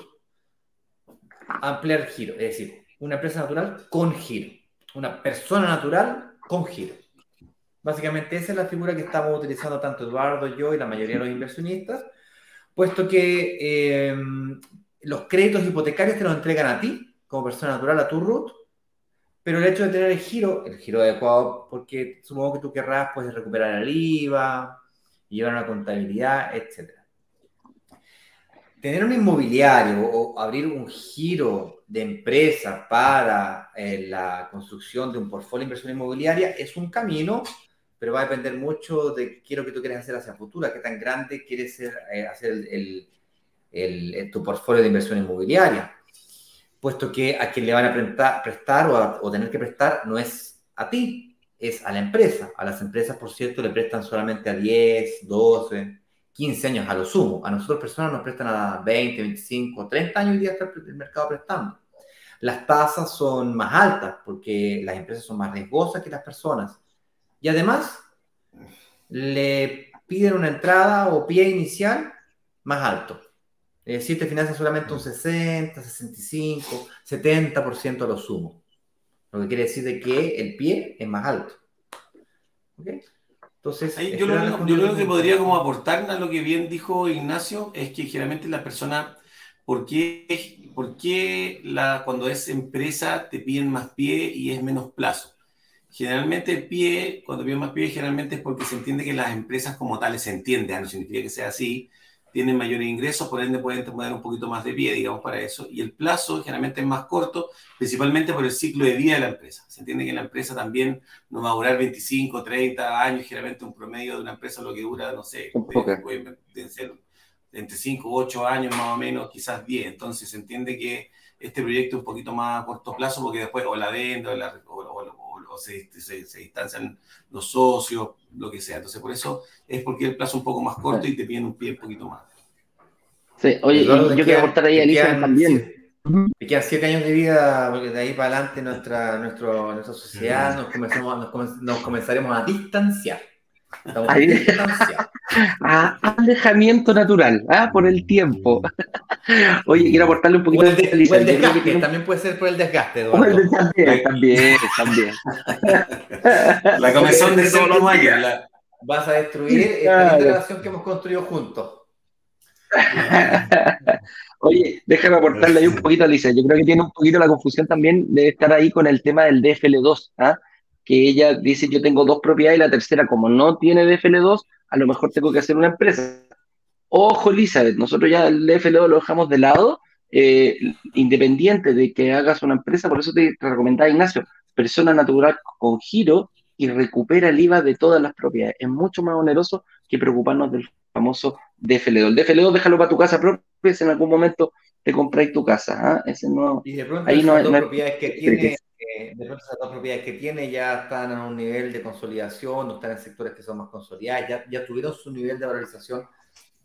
ampliar giro, es decir, una empresa natural con giro una persona natural con giro. Básicamente esa es la figura que estamos utilizando tanto Eduardo, yo y la mayoría de los inversionistas, puesto que eh, los créditos hipotecarios te los entregan a ti, como persona natural, a tu root, pero el hecho de tener el giro, el giro adecuado, porque supongo que tú querrás pues, recuperar el IVA, llevar una contabilidad, etc. Tener un inmobiliario o abrir un giro de empresa para eh, la construcción de un portfolio de inversión inmobiliaria es un camino, pero va a depender mucho de qué es lo que tú quieres hacer hacia el futuro, qué tan grande quieres ser, eh, hacer el, el, tu portfolio de inversión inmobiliaria. Puesto que a quien le van a prestar, prestar o, o tener que prestar no es a ti, es a la empresa. A las empresas, por cierto, le prestan solamente a 10, 12, 15 años a lo sumo. A nosotros personas nos prestan a 20, 25, 30 años y día está el mercado prestando. Las tasas son más altas porque las empresas son más riesgosas que las personas. Y además, le piden una entrada o pie inicial más alto. Es decir, te financian solamente un 60, 65, 70% a lo sumo. Lo que quiere decir de que el pie es más alto. Entonces, yo, lo, yo que podría como aportar a lo que bien dijo Ignacio es que generalmente la persona ¿Por qué, la, cuando es empresa te piden más pie y es menos plazo? Generalmente el pie, cuando piden más pie, generalmente es porque se entiende que las empresas como tales se entienden, ¿ah? no significa que sea así, tienen mayores ingresos, por ende pueden tener un poquito más de pie, digamos, para eso. Y el plazo generalmente es más corto, principalmente por el ciclo de vida de la empresa. Se entiende que la empresa también no va a durar 25, 30 años, generalmente un promedio de una empresa lo que dura, no sé, puede, ser entre 5 u 8 años más o menos, quizás 10. Entonces se entiende que este proyecto es un poquito más a corto plazo porque después o la venta o, se, se, distancian los socios, lo que sea. Entonces por eso es porque el plazo es un poco más corto y te piden un pie un poquito más. Sí, oye, yo quiero aportar ahí a Elisa también. Me quedan siete años de vida, porque de ahí para adelante nuestra, nuestro, nuestra sociedad nos, comenzamos, nos comenzaremos a distanciar. A alejamiento natural, ¿ah? por el tiempo. Oye, quiero aportarle un poquito de, el desgaste, también puede ser por el desgaste. O el desgaste, también, también. La comisión de todos los años. Vas a destruir esta relación que hemos construido juntos. Oye, déjame aportarle ahí un poquito, Alicia. Yo creo que tiene un poquito la confusión también de estar ahí con el tema del DFL2, ¿ah? Que ella dice yo tengo dos propiedades y la tercera, como no tiene DFL2, a lo mejor tengo que hacer una empresa. Ojo, Elizabeth, nosotros ya el DFL2 lo dejamos de lado, eh, independiente de que hagas una empresa, por eso te, te recomendaba, Ignacio, persona natural con giro y recupera el IVA de todas las propiedades. Es mucho más oneroso que preocuparnos del famoso DFL2. El DFL2 déjalo para tu casa propia si en algún momento te compráis tu casa. ¿ah? Ese no, y de pronto ahí no, propiedades que tiene, eh, de pronto esas dos propiedades que tiene ya están a un nivel de consolidación, no están en sectores que son más consolidados, ya, ya tuvieron su nivel de valorización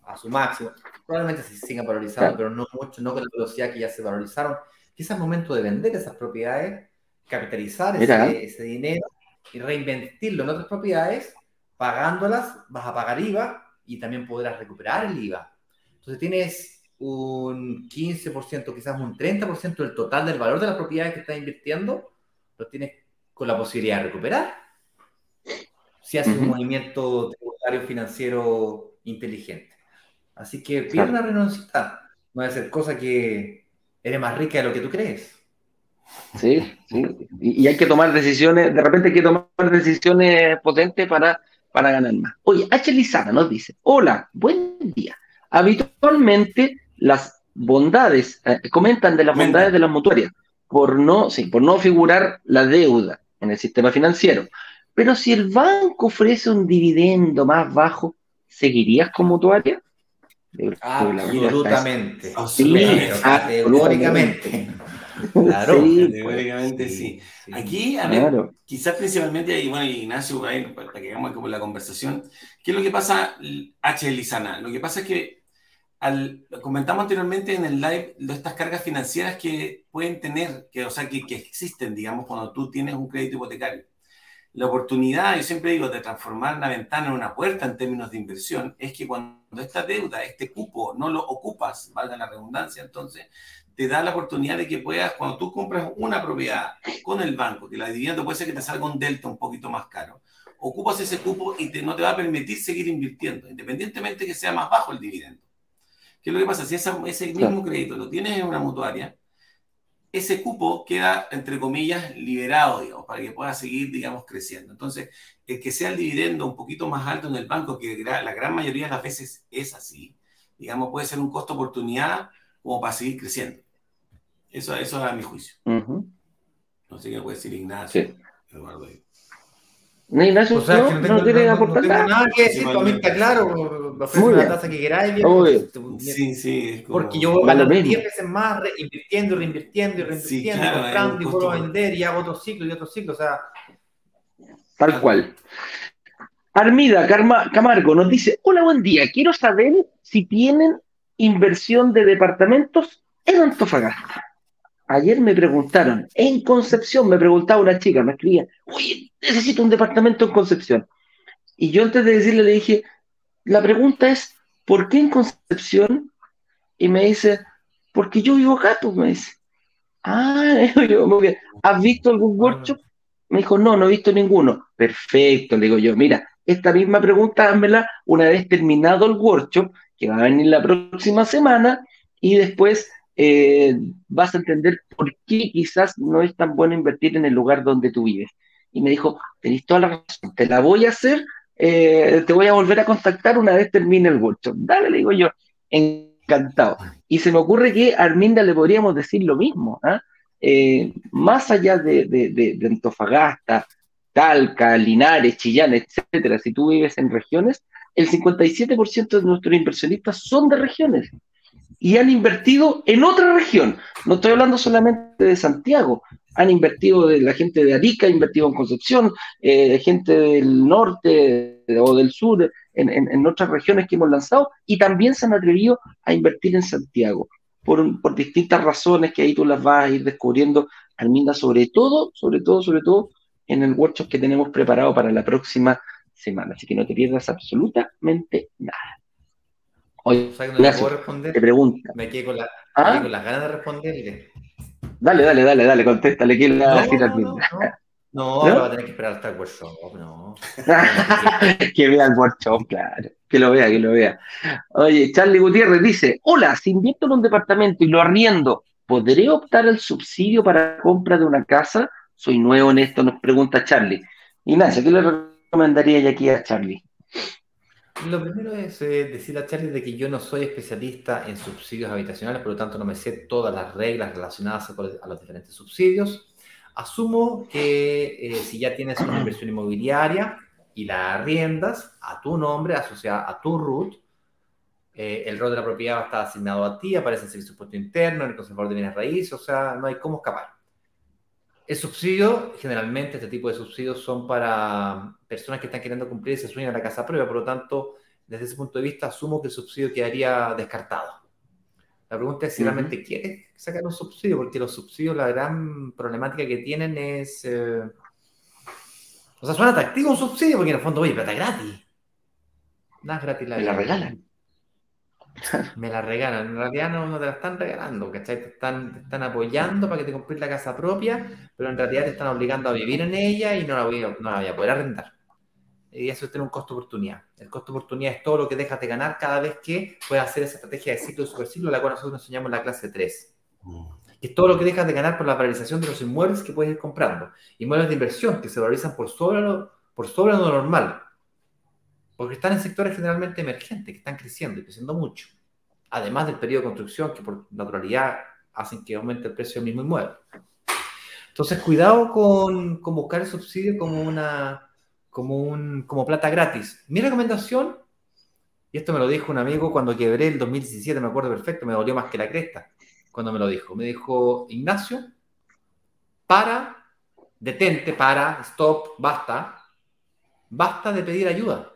a su máximo. Probablemente se sigan valorizando, pero no mucho, no con la velocidad que ya se valorizaron. Quizás es momento de vender esas propiedades, capitalizar ese, ese, dinero y reinvertirlo en otras propiedades, pagándolas, vas a pagar IVA y también podrás recuperar el IVA. Entonces tienes un 15%, quizás un 30% del total del valor de las propiedades que estás invirtiendo, lo tienes con la posibilidad de recuperar. Si haces un movimiento tributario financiero inteligente. Así que pierde una renuncia. No va a ser cosa que eres más rica de lo que tú crees. Sí, sí. Y, hay que tomar decisiones, de repente hay que tomar decisiones potentes para, para ganar más. Oye, H. Lizana nos dice, hola, buen día. Habitualmente las bondades, eh, comentan de las bondades de las mutuarias, por no, sí, por no figurar la deuda en el sistema financiero. Pero si el banco ofrece un dividendo más bajo, ¿seguirías con mutuaria? Absolutamente. Sí, categóricamente. Claro, categóricamente sí. Aquí, a ver, quizás principalmente, y bueno, Ignacio, para que hagamos como la conversación, ¿qué es lo que pasa, H. Lizana? Lo que pasa es que, al, comentamos anteriormente en el live, de estas cargas financieras que pueden tener, que, o sea, que, que existen, digamos, cuando tú tienes un crédito hipotecario la oportunidad, yo siempre digo, de transformar una ventana en una puerta en términos de inversión, es que cuando esta deuda, este cupo, no lo ocupas, valga la redundancia, entonces te da la oportunidad de que puedas, cuando tú compras una propiedad con el banco, que la dividendo puede ser que te salga un delta un poquito más caro, ocupas ese cupo y te, no te va a permitir seguir invirtiendo, independientemente que sea más bajo el dividendo. ¿Qué es lo que pasa? Si ese mismo crédito lo tienes en una mutuaria, ese cupo queda, entre comillas, liberado, digamos, para que pueda seguir, digamos, creciendo. Entonces, el que sea el dividendo un poquito más alto en el banco, que la gran mayoría de las veces es así, digamos, puede ser un costo oportunidad como para seguir creciendo. Eso, eso es a mi juicio. No sé qué puede decir Ignacio. Eduardo. No, Ignacio, o sea, no, no, aportar nada. nada que decir, para mí está claro, ofrece la tasa que queráis. Sí, sí. Porque yo voy a ganar 10 veces más invirtiendo, reinvirtiendo y reinvirtiendo, sí, comprando y vuelvo a vender y hago otro ciclo y otro ciclo, o sea... Tal cual. Armida Camargo nos dice, hola, buen día, quiero saber si tienen inversión de departamentos en Antofagasta. Ayer me preguntaron, en Concepción, me preguntaba una chica, me escribía, oye, necesito un departamento en Concepción. Y yo antes de decirle le dije, la pregunta es, ¿por qué en Concepción? Y me dice, porque yo vivo acá, pues me dice. Ah, yo, ¿has visto algún workshop? Me dijo, no, no he visto ninguno. Perfecto, le digo yo, mira, esta misma pregunta házmela una vez terminado el workshop, que va a venir la próxima semana, y después eh, vas a entender por qué quizás no es tan bueno invertir en el lugar donde tú vives. Y me dijo, tenés toda la razón, te la voy a hacer, eh, te voy a volver a contactar una vez termine el workshop. Dale, le digo yo, encantado. Y se me ocurre que a Arminda le podríamos decir lo mismo, ¿ah? eh, más allá de, de, Antofagasta, Talca, Linares, Chillán, etcétera, si tú vives en regiones, el 57% de nuestros inversionistas son de regiones y han invertido en otra región. No estoy hablando solamente de Santiago, han invertido de la gente de Arica, invertido en Concepción, eh, gente del norte o del sur, en, otras regiones que hemos lanzado, y también se han atrevido a invertir en Santiago, por, por distintas razones que ahí tú las vas a ir descubriendo, Arminda, sobre todo, sobre todo, sobre todo, en el workshop que tenemos preparado para la próxima semana. Así que no te pierdas absolutamente nada. Oye, gracias. responder? Te pregunta. Me quedé con, la, ¿Ah? con las ganas de responderle. Dale, dale, dale, dale, contéstale. ¿Quién la decir al mismo? No, no, va a tener que esperar hasta el workshop, no. que vea el workshop, claro. Que lo vea, que lo vea. Oye, Charlie Gutiérrez dice: Hola, si invierto en un departamento y lo arriendo, ¿podré optar al subsidio para compra de una casa? Soy nuevo en esto, nos pregunta Charlie. Ignacio, ¿qué le recomendaría aquí a Charlie? Lo primero es eh, decir a Charlie de que yo no soy especialista en subsidios habitacionales, por lo tanto no me sé todas las reglas relacionadas a los diferentes subsidios. Asumo que eh, si ya tienes una inversión inmobiliaria y la arriendas a tu nombre, asociada a tu RUT, eh, el rol de la propiedad estar asignado a ti, aparece en el servicio puesto interno, en el conservador de bienes raíces, o sea, no hay cómo escapar. El subsidio, generalmente este tipo de subsidios son para personas que están queriendo cumplir ese sueño de la casa propia, por lo tanto, desde ese punto de vista, asumo que el subsidio quedaría descartado. La pregunta es si realmente quieres sacar un subsidio, porque los subsidios, la gran problemática que tienen es. Eh, o sea, suena atractivo un subsidio, porque en el fondo, oye, plata gratis. Nada es gratis la Me la regalan. Me la regalan. En realidad no, te la están regalando, ¿cachai? Te están, están apoyando para que te compres la casa propia, pero en realidad te están obligando a vivir en ella y no la voy no la voy a poder arrendar y eso tiene un costo oportunidad. El costo oportunidad es todo lo que dejas de ganar cada vez que puedes hacer esa estrategia de ciclo y superciclo, la cual nosotros nos enseñamos en la clase 3. Mm. es todo lo que dejas de ganar por la valorización de los inmuebles que puedes ir comprando. Inmuebles de inversión que se valorizan por sobre lo, por sobre lo normal. Porque están en sectores generalmente emergentes, que están creciendo y creciendo mucho. Además del periodo de construcción, que por naturalidad hacen que aumente el precio del mismo inmueble. Entonces, cuidado con, con buscar el subsidio como una, como, un, como plata gratis. Mi recomendación, y esto me lo dijo un amigo cuando quebré el 2017, me acuerdo perfecto, me dolió más que la cresta cuando me lo dijo. Me dijo, Ignacio, para, detente, para, stop, basta. Basta de pedir ayuda.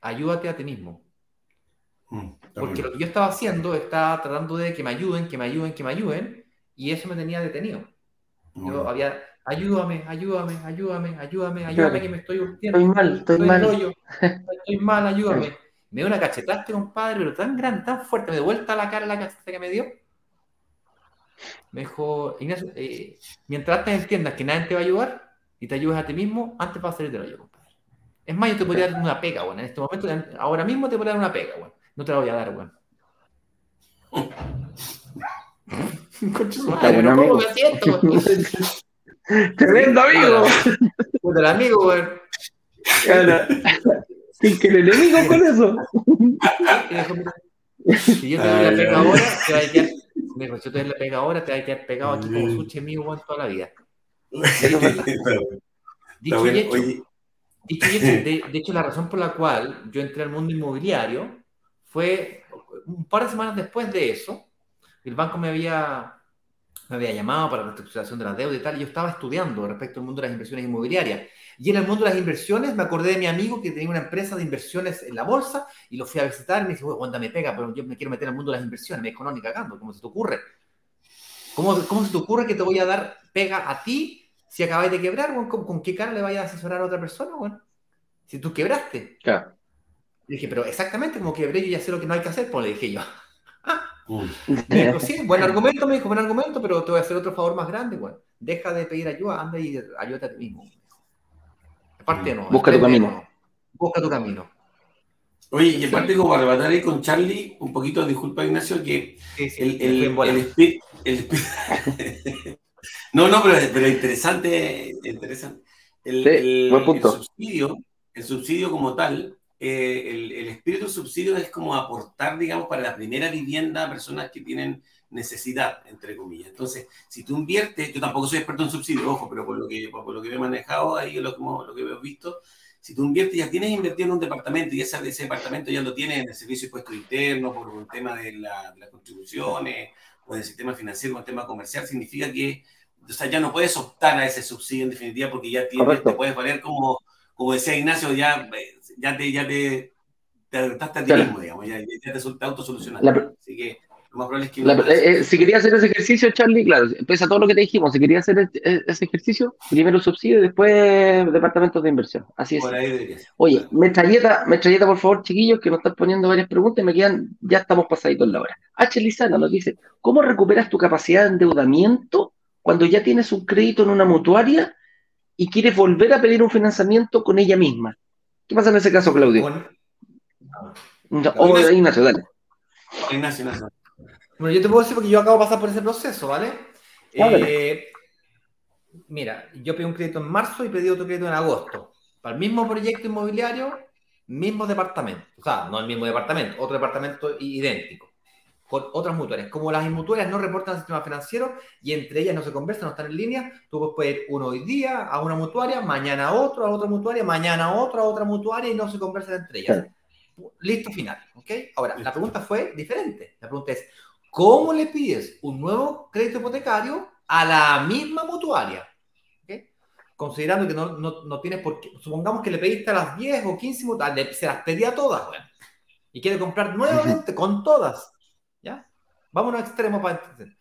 Ayúdate a ti mismo. Mm, Porque lo que yo estaba haciendo, estaba tratando de que me ayuden, que me ayuden, que me ayuden, y eso me tenía detenido. Yo había ayúdame, ayúdame, ayúdame, ayúdame, ayúdame, que me estoy hundiendo. Estoy mal, estoy, mal. Estoy mal, ayúdame. Me dio una cachetaste, compadre, pero tan grande, tan fuerte, me dio vuelta la cara la cacheta que me dio. Me dijo, Ignacio, eh, mientras antes entiendas que nadie te va a ayudar y te ayudes a ti mismo, antes vas a salir de yo, compadre. Es más, yo te podría dar una pega, bueno. En este momento, ahora mismo te podría dar una pega, bueno. No te la voy a dar, bueno. Concha su madre, ¿cómo me siento? Tremendo amigo. Puta el amigo, güey. Sin que el enemigo con eso. Si yo te doy la pega ahora, te va a quedar. Dijo, si yo te doy la pega ahora, te va a quedar pegado aquí como suche mío en toda la vida. Dicho y hecho, y de, de hecho, la razón por la cual yo entré al mundo inmobiliario fue un par de semanas después de eso. El banco me había me había llamado para la reestructuración de la deuda y tal, y yo estaba estudiando respecto al mundo de las inversiones inmobiliarias. Y en el mundo de las inversiones me acordé de mi amigo que tenía una empresa de inversiones en la bolsa y lo fui a visitar y me dijo, Wanda, me pega, pero yo me quiero meter el mundo de las inversiones. Me dijo, no, ni cagando, ¿cómo se te ocurre? ¿Cómo, ¿Cómo se te ocurre que te voy a dar pega a ti si acabáis de quebrar? ¿Con, qué cara le vayas a asesorar a otra persona? Bueno, si tú quebraste. Claro. Y dije, pero exactamente como quebré, yo ya sé lo que no hay que hacer, pues le dije yo. Me dijo, sí, buen argumento, me dijo, buen argumento, pero te voy a hacer otro favor más grande, bueno. Deja de pedir ayuda, anda y ayúdate a ti mismo. Aparte no. Busca tu camino. Busca tu camino. Oye, y aparte como para rebatar ahí con Charlie, un poquito, disculpa Ignacio, que el, el, el, No, no, pero, pero interesante, interesante. El, subsidio, el subsidio como tal, eh, el, espíritu subsidio es como aportar, digamos, para la primera vivienda a personas que tienen necesidad, entre comillas. Entonces, si tú inviertes, yo tampoco soy experto en subsidio, ojo, pero por lo que, por lo que he manejado ahí, lo que, lo que he visto, si tú inviertes, ya tienes invertido en un departamento y ese, ese departamento ya lo tienes en el servicio de puesto interno por un tema de, la, las contribuciones o del sistema financiero o el tema comercial, significa que o sea, ya no puedes optar a ese subsidio en definitiva porque ya tienes, te puedes valer como como decía Ignacio, ya, ya te, ya te, te a ti mismo, digamos, ya, ya te, te autosolucionaste. Así que Eh, eh, si quería hacer ese ejercicio, Charlie, claro, empieza todo lo que te dijimos. Si quería hacer e, ese ejercicio, primero subsidio y después departamentos de inversión. Así es. Oye, metralleta, metralleta, por favor, chiquillos, que nos están poniendo varias preguntas y me quedan, ya estamos pasaditos la hora. H. Lizana nos dice: ¿Cómo recuperas tu capacidad de endeudamiento cuando ya tienes un crédito en una mutuaria y quieres volver a pedir un financiamiento con ella misma? ¿Qué pasa en ese caso, Claudio? o Ignacio, dale. Ignacio, Ignacio. Bueno, yo te puedo decir porque yo acabo de pasar por ese proceso, ¿vale? Eh, mira, yo pedí un crédito en marzo y pedí otro crédito en agosto. Para el mismo proyecto inmobiliario, mismo departamento. O sea, no el mismo departamento, otro departamento idéntico. Con otras mutuarias. Como las mutuarias no reportan al sistema financiero y entre ellas no se conversan, no están en línea, tú puedes ir uno hoy día a una mutuaria, mañana a otro, a otra mutuaria, mañana a otro, a otra mutuaria y no se conversan entre ellas. Listo, final. ¿Ok? Ahora, la pregunta fue diferente. La pregunta es, ¿Cómo le pides un nuevo crédito hipotecario a la misma mutuaria? Considerando que no, no, tienes por qué, supongamos que le pediste a las 10 o 15 mutuarias, se las pedía todas, bueno, y quiere comprar nuevamente con todas, ¿ya? Vámonos a extremos para entender.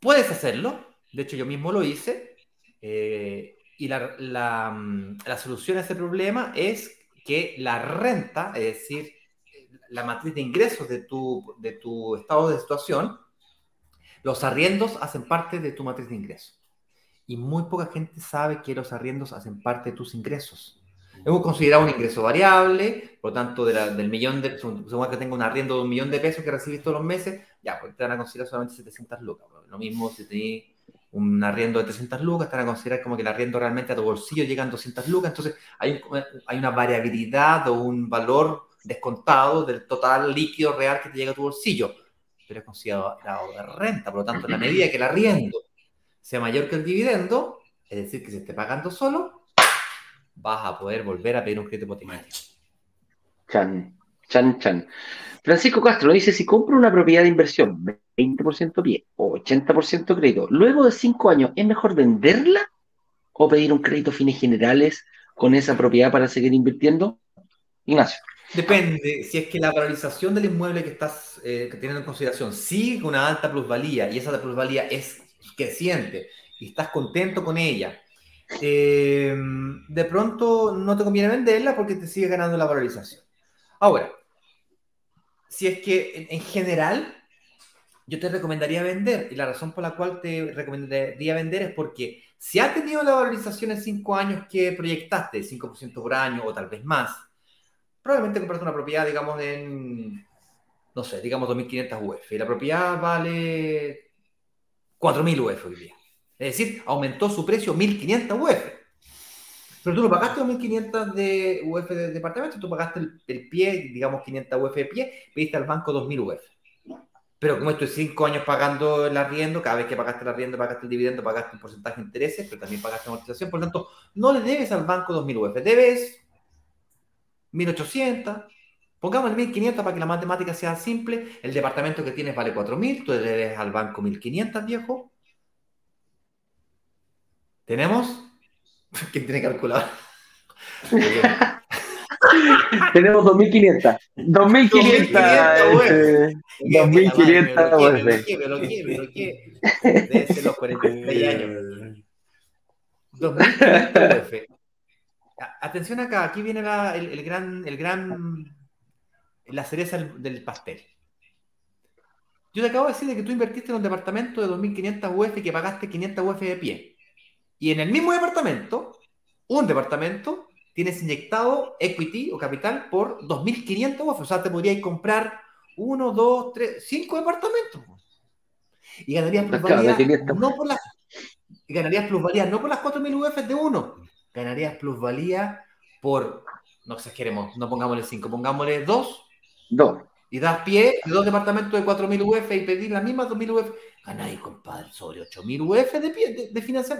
Puedes hacerlo, de hecho yo mismo lo hice, eh, y la, la, la solución a ese problema es que la renta, es decir, la matriz de ingresos de tu, de tu estado de situación, los arriendos hacen parte de tu matriz de ingresos. Y muy poca gente sabe que los arriendos hacen parte de tus ingresos. Hemos considerado un ingreso variable, por lo tanto, del millón de, según que tengo un arriendo de un millón de pesos que recibís todos los meses, ya, pues te van a considerar solamente 700 lucas. Lo mismo si tenés un arriendo de 300 lucas, te van a considerar como que el arriendo realmente a tu bolsillo llegan 200 lucas. Entonces, hay, hay una variabilidad o un valor descontado del total líquido real que te llega a tu bolsillo, pero es considerado de renta. Por lo tanto, en la medida que el arriendo sea mayor que el dividendo, es decir, que se esté pagando solo, vas a poder volver a pedir un crédito hipotecario. Chan, chan, chan. Francisco Castro dice, si compro una propiedad de inversión, 20% pie o 80% crédito, luego de 5 años, ¿es mejor venderla o pedir un crédito fines generales con esa propiedad para seguir invirtiendo? Ignacio. Depende, si es que la valorización del inmueble que estás eh, teniendo en consideración sigue una alta plusvalía y esa plusvalía es creciente y estás contento con ella, eh, de pronto no te conviene venderla porque te sigue ganando la valorización. Ahora, si es que en, general yo te recomendaría vender y la razón por la cual te recomendaría vender es porque si ha tenido la valorización en cinco años que proyectaste, 5% por año o tal vez más, probablemente compraste una propiedad, digamos, en, no sé, digamos 2.500 UF y la propiedad vale 4.000 UF hoy día. Es decir, aumentó su precio 1.500 UF. Pero tú no pagaste 2.500 de UF de departamento, tú pagaste el, pie, digamos 500 UF de pie, pediste al banco 2.000 UF. Pero como esto es 5 años pagando el arriendo, cada vez que pagaste el arriendo, pagaste el dividendo, pagaste un porcentaje de intereses, pero también pagaste amortización, por lo tanto, no le debes al banco 2.000 UF, debes 1800, pongamos 1500 para que la matemática sea simple, el departamento que tienes vale 4000, tú le debes al banco 1500, viejo. ¿Tenemos? ¿Quién tiene calculador? Tenemos 2500. 2500. 2500. Lo quiero, lo quiero, lo quiero. Debe ser los 46 años. 2500 Atención acá, aquí viene el, gran, el gran, la cereza del, pastel. Yo te acabo de decir de que tú invertiste en un departamento de 2.500 UF y que pagaste 500 UF de pie. Y en el mismo departamento, un departamento, tienes inyectado equity o capital por 2.500 UF. O sea, te podrías comprar uno, dos, tres, cinco departamentos. Y ganarías plusvalía no por las, ganarías plusvalía no por las 4.000 UF de uno, ganarías plusvalía por, no exageremos, no pongámosle 5, pongámosle 2. 2. Y das pie de dos departamentos de 4.000 UF y pedir las mismas 2.000 UF. Ganáis, compadre, sobre 8.000 UF de, pie, de,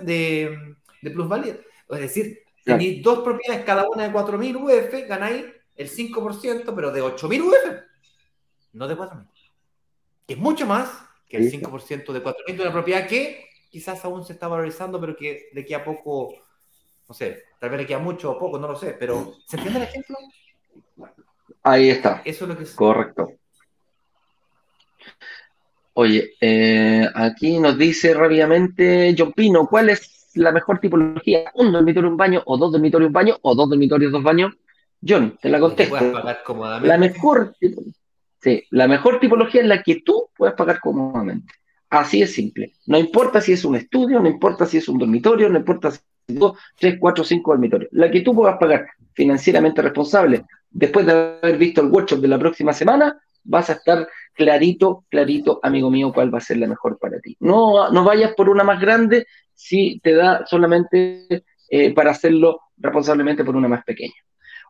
de, de, plusvalía. Es decir, tenéis dos propiedades, cada una de 4.000 UF, ganáis el 5%, pero de 8.000 UF, no de 4.000. Que es mucho más que el 5% de 4.000 de una propiedad que quizás aún se está valorizando, pero que de aquí a poco no sé, tal vez le queda mucho o poco, no lo sé, pero ¿se entiende el ejemplo? Ahí está. Eso es lo que es. Correcto. Oye, eh, aquí nos dice rápidamente John Pino, ¿cuál es la mejor tipología? ¿Un dormitorio, un baño, o dos dormitorios, un baño, o dos dormitorios, dos baños? John, te la contesto. La mejor, sí, la mejor tipología es la que tú puedes pagar cómodamente. Así es simple. No importa si es un estudio, no importa si es un dormitorio, no importa si dos, tres, cuatro, cinco dormitorios. La que tú puedas pagar financieramente responsable. Después de haber visto el workshop de la próxima semana, vas a estar clarito, clarito, amigo mío, cuál va a ser la mejor para ti. No, no vayas por una más grande si te da solamente eh, para hacerlo responsablemente por una más pequeña.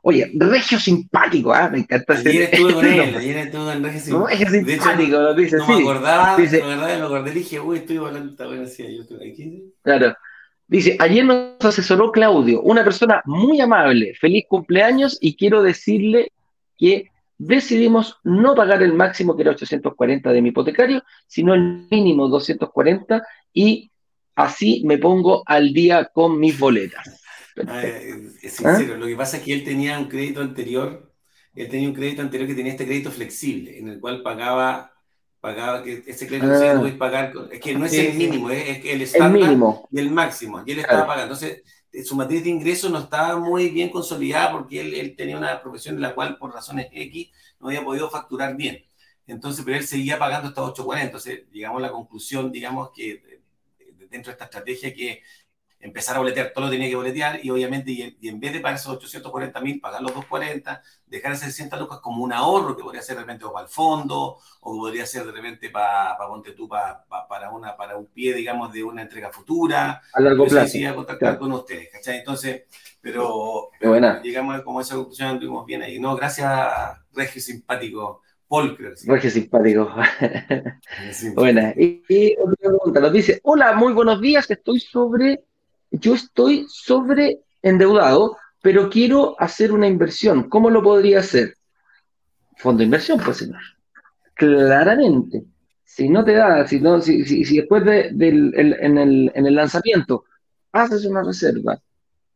Oye, regio simpático, ¿ah? Me encanta ese. Ayer estuve con él, ayer estuve en regio simpático. Regio simpático, lo dice, no sí. me acordaba, dice, me acordaba, me acordé, dije, uy, estoy está bueno, así, yo estoy aquí. Claro. Dice, ayer nos asesoró Claudio, una persona muy amable, feliz cumpleaños y quiero decirle que decidimos no pagar el máximo que era 840 de mi hipotecario, sino el mínimo 240 y así me pongo al día con mis boletas. es sincero, lo que pasa es que él tenía un crédito anterior, él tenía un crédito anterior que tenía este crédito flexible, en el cual pagaba, pagaba que ese crédito ah. no se pagar, es que no es el mínimo, es, el estándar y el máximo, y él estaba pagando. Entonces, su matriz de ingreso no estaba muy bien consolidada porque él, tenía una profesión en la cual por razones X no había podido facturar bien. Entonces, pero él seguía pagando hasta 840. Entonces, llegamos a la conclusión, digamos, que eh, dentro de esta estrategia que empezar a boletear, todo lo tenía que boletear y obviamente, y en, vez de pagar esos 840 mil, pagar los 240, dejar esas 60 lucas como un ahorro que podría ser de repente para el fondo o que podría ser de repente para, para ponte tú, para, para, una, para un pie, digamos, de una entrega futura. A largo plazo. a contactar con ustedes, ¿cachai? Entonces, pero, digamos, como esa conclusión tuvimos bien ahí. No, gracias, Regio Simpático. Paul, creo Regio simpático. Buena. Y, y, otra pregunta nos dice: Hola, muy buenos días. Estoy sobre yo estoy sobre endeudado, pero quiero hacer una inversión. ¿Cómo lo podría hacer? Fondo de inversión, pues señor. Claramente. Si no te da, si, no, si, si, después de, del, en, el, en, el, lanzamiento haces una reserva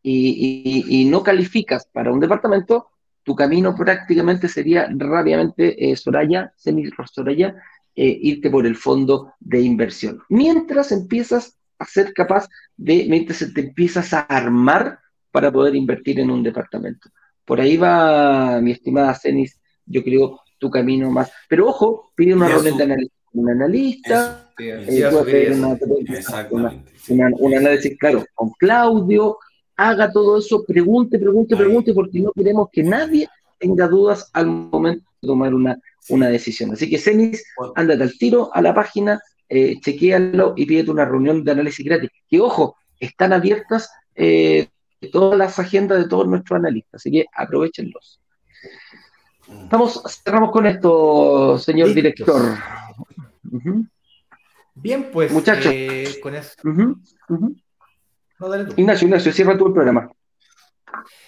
y, y, no calificas para un departamento, tu camino prácticamente sería rápidamente eh, Soraya, semi Soraya, eh, irte por el fondo de inversión. Mientras empiezas a ser capaz de, mientras te empiezas a armar para poder invertir en un departamento. Por ahí va, mi estimada Cenis, yo creo, tu camino más. Pero ojo, pide una reunión de un analista, un análisis, claro, con Claudio, haga todo eso, pregunte, pregunte, pregunte, porque no queremos que nadie tenga dudas al momento de tomar una, una decisión. Así que, Cenis, ándate al tiro a la página, eh, chequéalo y pídete una reunión de análisis gratis. Que ojo, están abiertas eh, todas las agendas de todos nuestros analistas, así que aprovechenlos. Vamos, cerramos con esto, señor director. Bien, pues, muchachos. Eh, con eso. Ignacio, Ignacio, cierra tú el programa.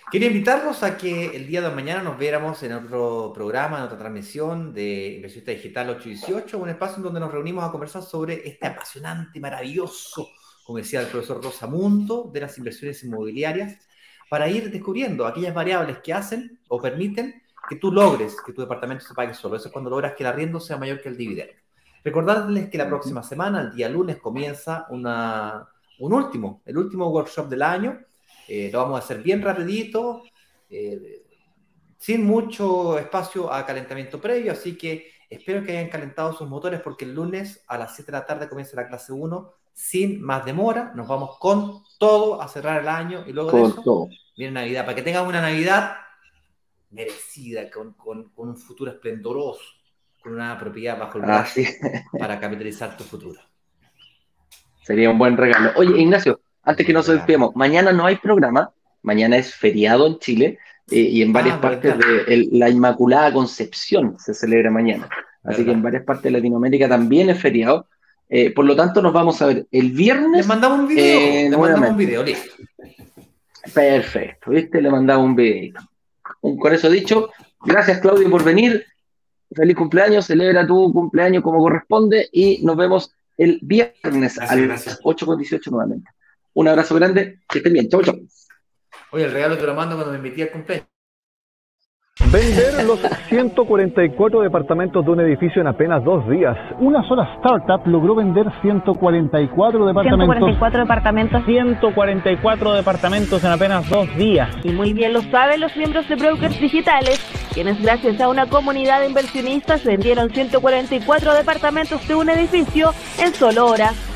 Quería invitarlos a que el día de mañana nos viéramos en otro programa, en otra transmisión de Inversionista Digital 818, un espacio en donde nos reunimos a conversar sobre este apasionante maravilloso, como decía el profesor Rosa Mundo, de las inversiones inmobiliarias, para ir descubriendo aquellas variables que hacen o permiten que tú logres que tu departamento se pague solo. Eso es cuando logras que el arriendo sea mayor que el dividendo. Recordarles que la próxima semana, el día lunes, comienza una, un último, el último workshop del año, eh, lo vamos a hacer bien rapidito, eh, sin mucho espacio a calentamiento previo, así que espero que hayan calentado sus motores porque el lunes a las 7 de la tarde comienza la clase 1 sin más demora. Nos vamos con todo a cerrar el año y luego de eso viene Navidad, para que tengan una Navidad merecida, con, un futuro esplendoroso, con una propiedad bajo el brazo para capitalizar tu futuro. Sería un buen regalo. Oye, Ignacio, antes que nos despidamos, mañana no hay programa, mañana es feriado en Chile eh, y en varias ah, partes de la Inmaculada Concepción se celebra mañana. Así que en varias partes de Latinoamérica también es feriado. Eh, por lo tanto, nos vamos a ver el viernes. Le mandamos un video. Eh, le mandamos un video, listo. Perfecto, ¿viste? Le mandamos un video. Con eso dicho, gracias Claudio por venir. Feliz cumpleaños, celebra tu cumpleaños como corresponde y nos vemos el viernes a las 8.18 nuevamente. Un abrazo grande, que estén bien. Chau, chau. Oye, el regalo te lo mando cuando me invité al cumpleaños. Vender los 144 departamentos de un edificio en apenas dos días. Una sola startup logró vender 144 departamentos. 144 departamentos. 144 departamentos en apenas dos días. Y muy bien lo saben los miembros de Brokers Digitales, quienes gracias a una comunidad de inversionistas vendieron 144 departamentos de un edificio en solo horas.